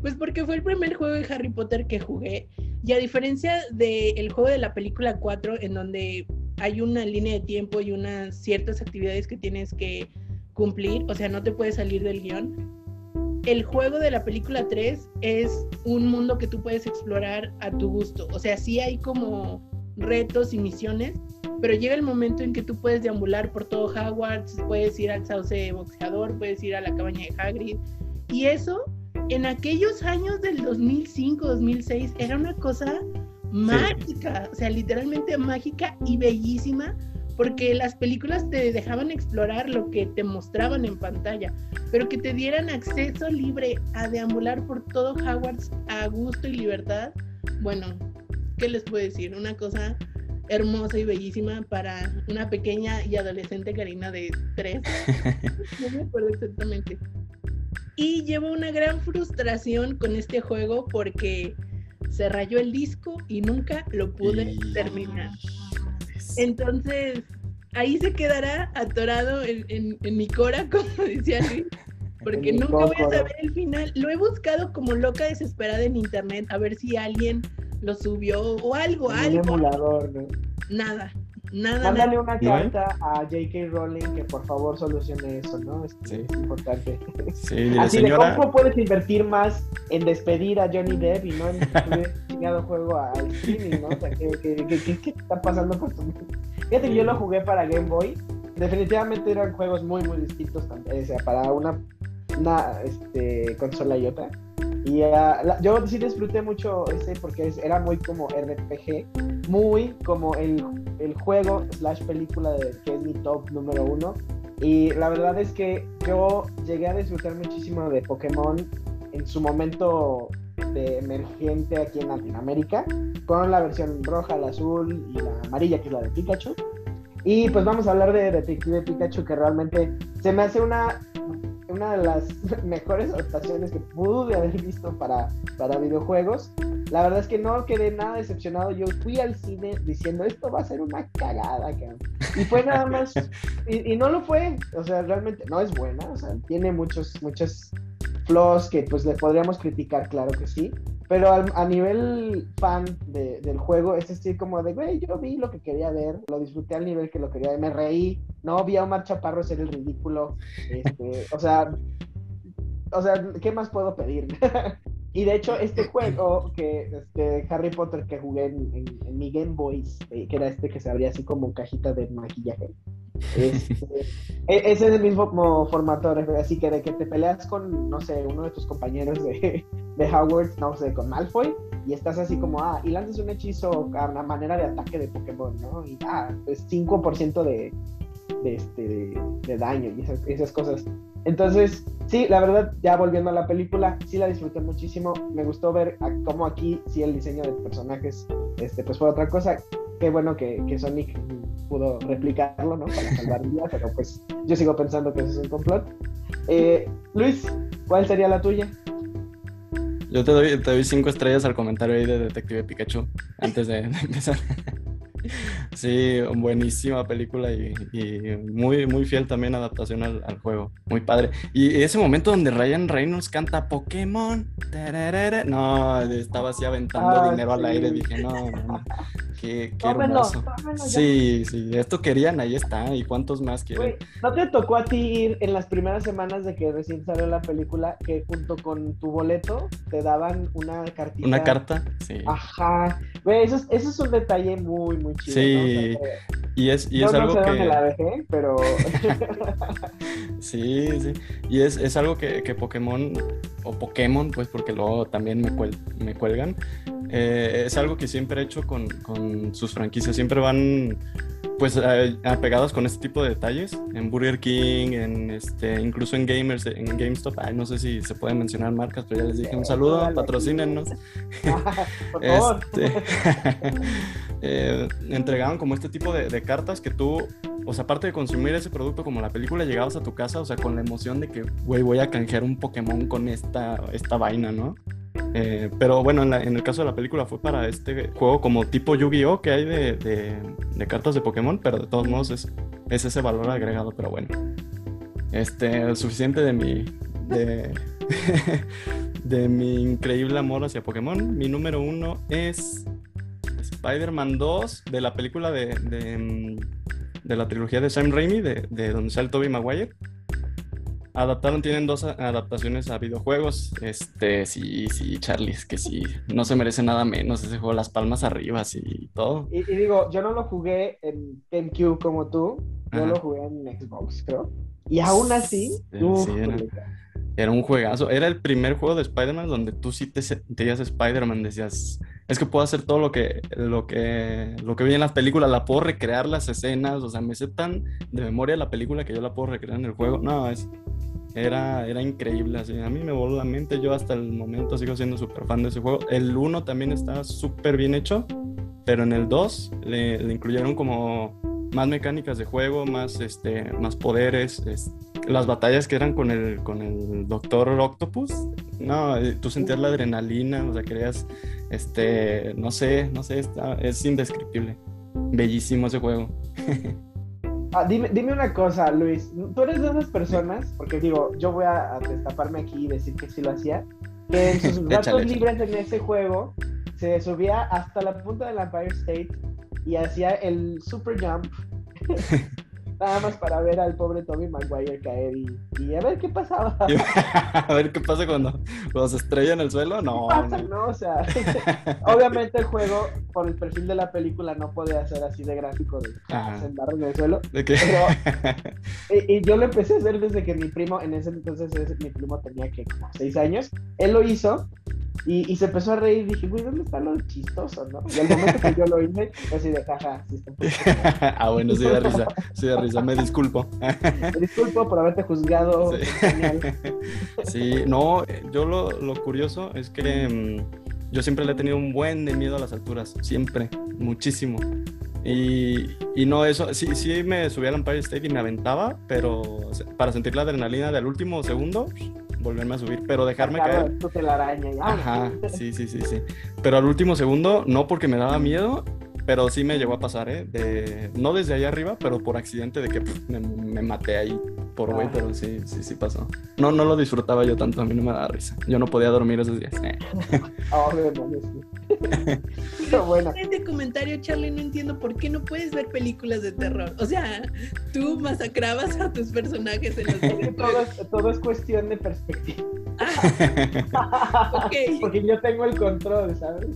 Pues porque fue el primer juego de Harry Potter que jugué y a diferencia del juego de la película 4, en donde hay una línea de tiempo y unas ciertas actividades que tienes que cumplir, o sea, no te puedes salir del guion, el juego de la película 3 es un mundo que tú puedes explorar a tu gusto. O sea, sí hay como retos y misiones, pero llega el momento en que tú puedes deambular por todo Hogwarts, puedes ir al sauce boxeador, puedes ir a la cabaña de Hagrid. Y eso en aquellos años del 2005, 2006, era una cosa mágica, o sea, literalmente mágica y bellísima, porque las películas te dejaban explorar lo que te mostraban en pantalla, pero que te dieran acceso libre a deambular por todo Hogwarts a gusto y libertad. Bueno, ¿qué les puedo decir? Una cosa hermosa y bellísima para una pequeña y adolescente Karina de 13. No me acuerdo exactamente. Y llevo una gran frustración con este juego porque se rayó el disco y nunca lo pude terminar. Entonces, ahí se quedará atorado en, mi cora, como decía Luis, porque nunca voy a saber el final. Lo he buscado como loca desesperada en internet a ver si alguien lo subió o algo, algo. emulador, Nada. Nada, Mándale una carta a J.K. Rowling que por favor solucione eso, ¿no? Es, importante. Sí, Así señora... de cómo puedes invertir más en despedir a Johnny Depp y no en chingado juego al streaming, ¿no? O sea, ¿qué, qué, qué, qué está pasando con tu Fíjate que yo lo jugué para Game Boy. Definitivamente eran juegos muy, muy distintos también. O sea, para una, una este, consola y otra. Y uh, yo sí disfruté mucho ese porque era muy como RPG, muy como el, el juego slash película de, que es mi top número uno. Y la verdad es que yo llegué a disfrutar muchísimo de Pokémon en su momento de emergente aquí en Latinoamérica, con la versión roja, la azul y la amarilla, que es la de Pikachu. Y pues vamos a hablar de Detective Pikachu, que realmente se me hace una una de las mejores adaptaciones que pude haber visto para, para videojuegos. La verdad es que no quedé nada decepcionado. Yo fui al cine diciendo esto va a ser una cagada, Y fue nada más, y, no lo fue. O sea, realmente no es buena. O sea, tiene muchos, muchos flaws que pues le podríamos criticar, claro que sí. Pero a nivel fan del juego, es decir, como de, güey, yo vi lo que quería ver, lo disfruté al nivel que lo quería ver, me reí, no vi a Omar Chaparro ser el ridículo, este, o sea, o sea, ¿qué más puedo pedir? y de hecho, este juego que, este, Harry Potter que jugué en, mi Game Boy, eh, que era este que se abría así como cajita de maquillaje, este, e, ese es el mismo formato, así que de que te peleas con, no sé, uno de tus compañeros de, de Howard, no sé, con Malfoy, y estás así como, ah, y lanzas un hechizo a una manera de ataque de Pokémon, ¿no? Y ah, pues 5% de, de, este, de, daño y esas, esas cosas. Entonces, sí, la verdad, ya volviendo a la película, sí la disfruté muchísimo. Me gustó ver cómo aquí sí el diseño de personajes este, pues fue otra cosa. Qué bueno que, Sonic pudo replicarlo, ¿no? Para salvar día, pero pues yo sigo pensando que eso es un complot. Eh, Luis, ¿cuál sería la tuya? Yo te doy, te doy cinco estrellas al comentario ahí de Detective Pikachu antes de empezar. Sí, buenísima película y, muy, muy fiel también adaptación al, juego. Muy padre. Y ese momento donde Ryan Reynolds canta Pokémon. No, estaba así aventando ah, dinero al aire. Dije, no, no, Qué, hermoso. sí, sí, esto querían, ahí está. ¿Y cuántos más quieren? ¿No te tocó a ti ir en las primeras semanas de que recién salió la película que junto con tu boleto te daban una cartita? Una carta, sí. Ajá. eso, es, eso es un detalle muy, muy chido. Sí. y es, y es algo no sé que... la dejé, pero... sí, sí. Y es, es algo que, que, Pokémon, o Pokémon, pues porque luego también me, me cuelgan, eh, es algo que siempre he hecho con, con sus franquicias. Siempre van pues apegados con este tipo de detalles. En Burger King, en este, incluso en Gamers, en GameStop. Ay, no sé si se pueden mencionar marcas, pero ya les dije un saludo, patrocínenos. este, eh, entregaban como este tipo de, de cartas que tú o sea, aparte de consumir ese producto como la película, llegabas a tu casa, o sea, con la emoción de que, güey, voy a canjear un Pokémon con esta, esta vaina, ¿no? Eh, pero bueno, en, el caso de la película fue para este juego como tipo Yu-Gi-Oh! que hay de, cartas de Pokémon, pero de todos modos es, es ese valor agregado, pero bueno. Este, suficiente de mi. de. mi increíble amor hacia Pokémon. Mi número uno es Spider-Man 2 de la película de, de, de, la trilogía de Sam Raimi, de, de donde Maguire adaptaron, tienen dos adaptaciones a videojuegos. Este, sí, sí, Charlie, que sí, no se merece nada menos ese juego, las palmas arriba, y todo. Y, digo, yo no lo jugué en GameCube como tú, yo lo jugué en Xbox, creo. Y aún así, era, un juegazo. Era el primer juego de Spider-Man donde tú sí te sentías Spider-Man, decías, es que puedo hacer todo lo que, lo que, lo que vi en las películas, la puedo recrear las escenas, o sea, me sé tan de memoria la película que yo la puedo recrear en el juego. No, es, era, era increíble, así. A mí me voló la mente. Yo hasta el momento sigo siendo súper fan de ese juego. El 1 también está súper bien hecho, pero en el 2 le, incluyeron como más mecánicas de juego, más, este, más poderes. las batallas que eran con el, con el Doctor Octopus, no, eh, tú sentías la adrenalina, o sea, querías Este, no sé, no sé, está, es indescriptible. Bellísimo ese juego. Ah, dime, dime una cosa, Luis. Tú eres de esas personas, porque digo, yo voy a, destaparme aquí y decir que sí lo hacía, que en sus ratos libres en ese juego se subía hasta la punta del Empire State y hacía el super jump Nada más para ver al pobre Tommy Maguire caer y, a ver qué pasaba. a ver qué pasa cuando, cuando, se estrella en el suelo. No. no? O sea, obviamente el juego, por el perfil de la película, no podía ser así de gráfico de sentar en el suelo. ¿De qué? y, yo lo empecé a hacer desde que mi primo, en ese entonces mi primo tenía que como seis años. Él lo hizo y, y, se empezó a reír y dije, güey, ¿dónde está lo chistoso, no? Y al momento que yo lo hice, así de jaja, sí está Ah, bueno, sí da risa, sí da risa, me disculpo. me disculpo por haberte juzgado. Sí, no, yo lo, lo, curioso es que mm, yo siempre le he tenido un buen de miedo a las alturas, siempre, muchísimo. Y, y, no, eso, sí, sí me subía al Empire State y me aventaba, pero para sentir la adrenalina del último segundo, volverme a subir, pero dejarme caer. Ajá, sí, sí, sí, sí. Pero al último segundo, no porque me daba miedo, pero sí me llegó a pasar, ¿eh? De, no desde ahí arriba, pero por accidente de que me, me, maté ahí por güey, ah. pero sí, sí, sí pasó. No, no lo disfrutaba yo tanto, a mí no me daba risa. Yo no podía dormir esos días. oh, Pero bueno. Este comentario, Charlie, no entiendo por qué no puedes ver películas de terror. O sea, tú masacrabas a tus personajes en los todo, es, todo es cuestión de perspectiva. Ah, Porque yo tengo el control, ¿sabes?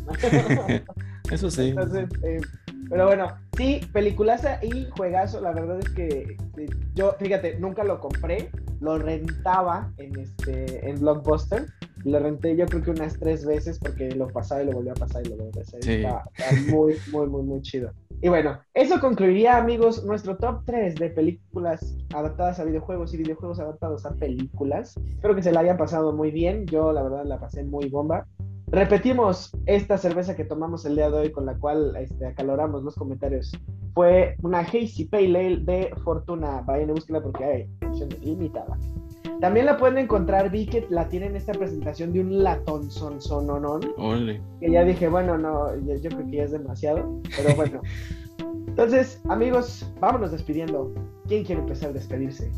Eso sí. Entonces, eh, pero bueno, sí, peliculaza y juegazo. La verdad es que eh, yo, fíjate, nunca lo compré, lo rentaba en este en Blockbuster. Lo renté yo creo que unas tres veces porque lo pasaba y lo volvía a pasar y lo volvía a pasar. Sí. Está, muy, muy, muy, muy chido. Y bueno, eso concluiría, amigos, nuestro top 3 de películas adaptadas a videojuegos y videojuegos adaptados a películas. Espero que se la hayan pasado muy bien. Yo, la verdad, la pasé muy bomba. Repetimos esta cerveza que tomamos el día de hoy con la cual este, acaloramos los comentarios. Fue una Hazy Pale Ale de Fortuna. Vayan a búsquela porque hay edición limitada. También la pueden encontrar, vi que la tiene en esta presentación de un latón son sononon. Que ya dije, bueno, no, yo, creo que ya es demasiado, pero bueno. Entonces, amigos, vámonos despidiendo. ¿Quién quiere empezar a despedirse?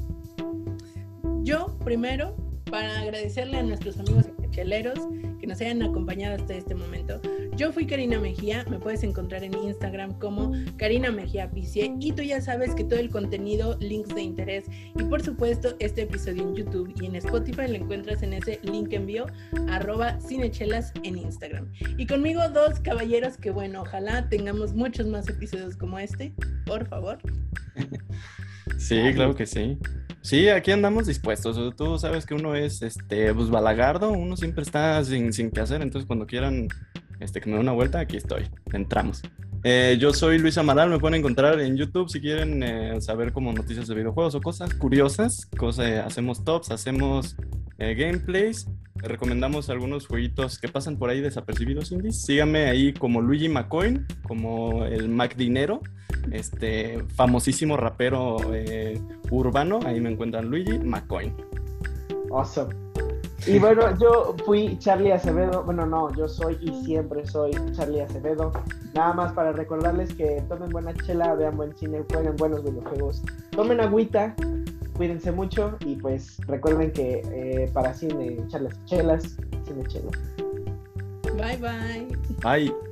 Yo primero, para agradecerle a nuestros amigos cheleros que nos hayan acompañado hasta este momento. Yo fui Karina Mejía, me puedes encontrar en Instagram como Karina Mejía Picie y tú ya sabes que todo el contenido, links de interés y por supuesto este episodio en YouTube y en Spotify lo encuentras en ese link envío arroba cinechelas en Instagram. Y conmigo dos caballeros que bueno, ojalá tengamos muchos más episodios como este, por favor. Sí, claro que sí. Sí, aquí andamos dispuestos. Tú sabes que uno es este pues balagardo, uno siempre está sin, sin qué hacer, entonces cuando quieran este, que me den una vuelta, aquí estoy. Entramos. Eh, yo soy Luis Amaral, me pueden encontrar en YouTube si quieren eh, saber como noticias de videojuegos o cosas curiosas. Cosas, hacemos tops, hacemos eh, gameplays. recomendamos algunos jueguitos que pasan por ahí desapercibidos indies. Síganme ahí como Luigi McCoin, como el Mac Dinero este famosísimo rapero eh, urbano. Ahí me encuentran Luigi McCoy. Awesome. Y bueno, yo fui Charlie Acevedo. Bueno, no, yo soy y siempre soy Charlie Acevedo. Nada más para recordarles que tomen buena chela, vean buen cine, jueguen buenos videojuegos, tomen agüita, cuídense mucho y pues recuerden que eh, para cine, charlas chelas, cine chela. Bye bye. Bye.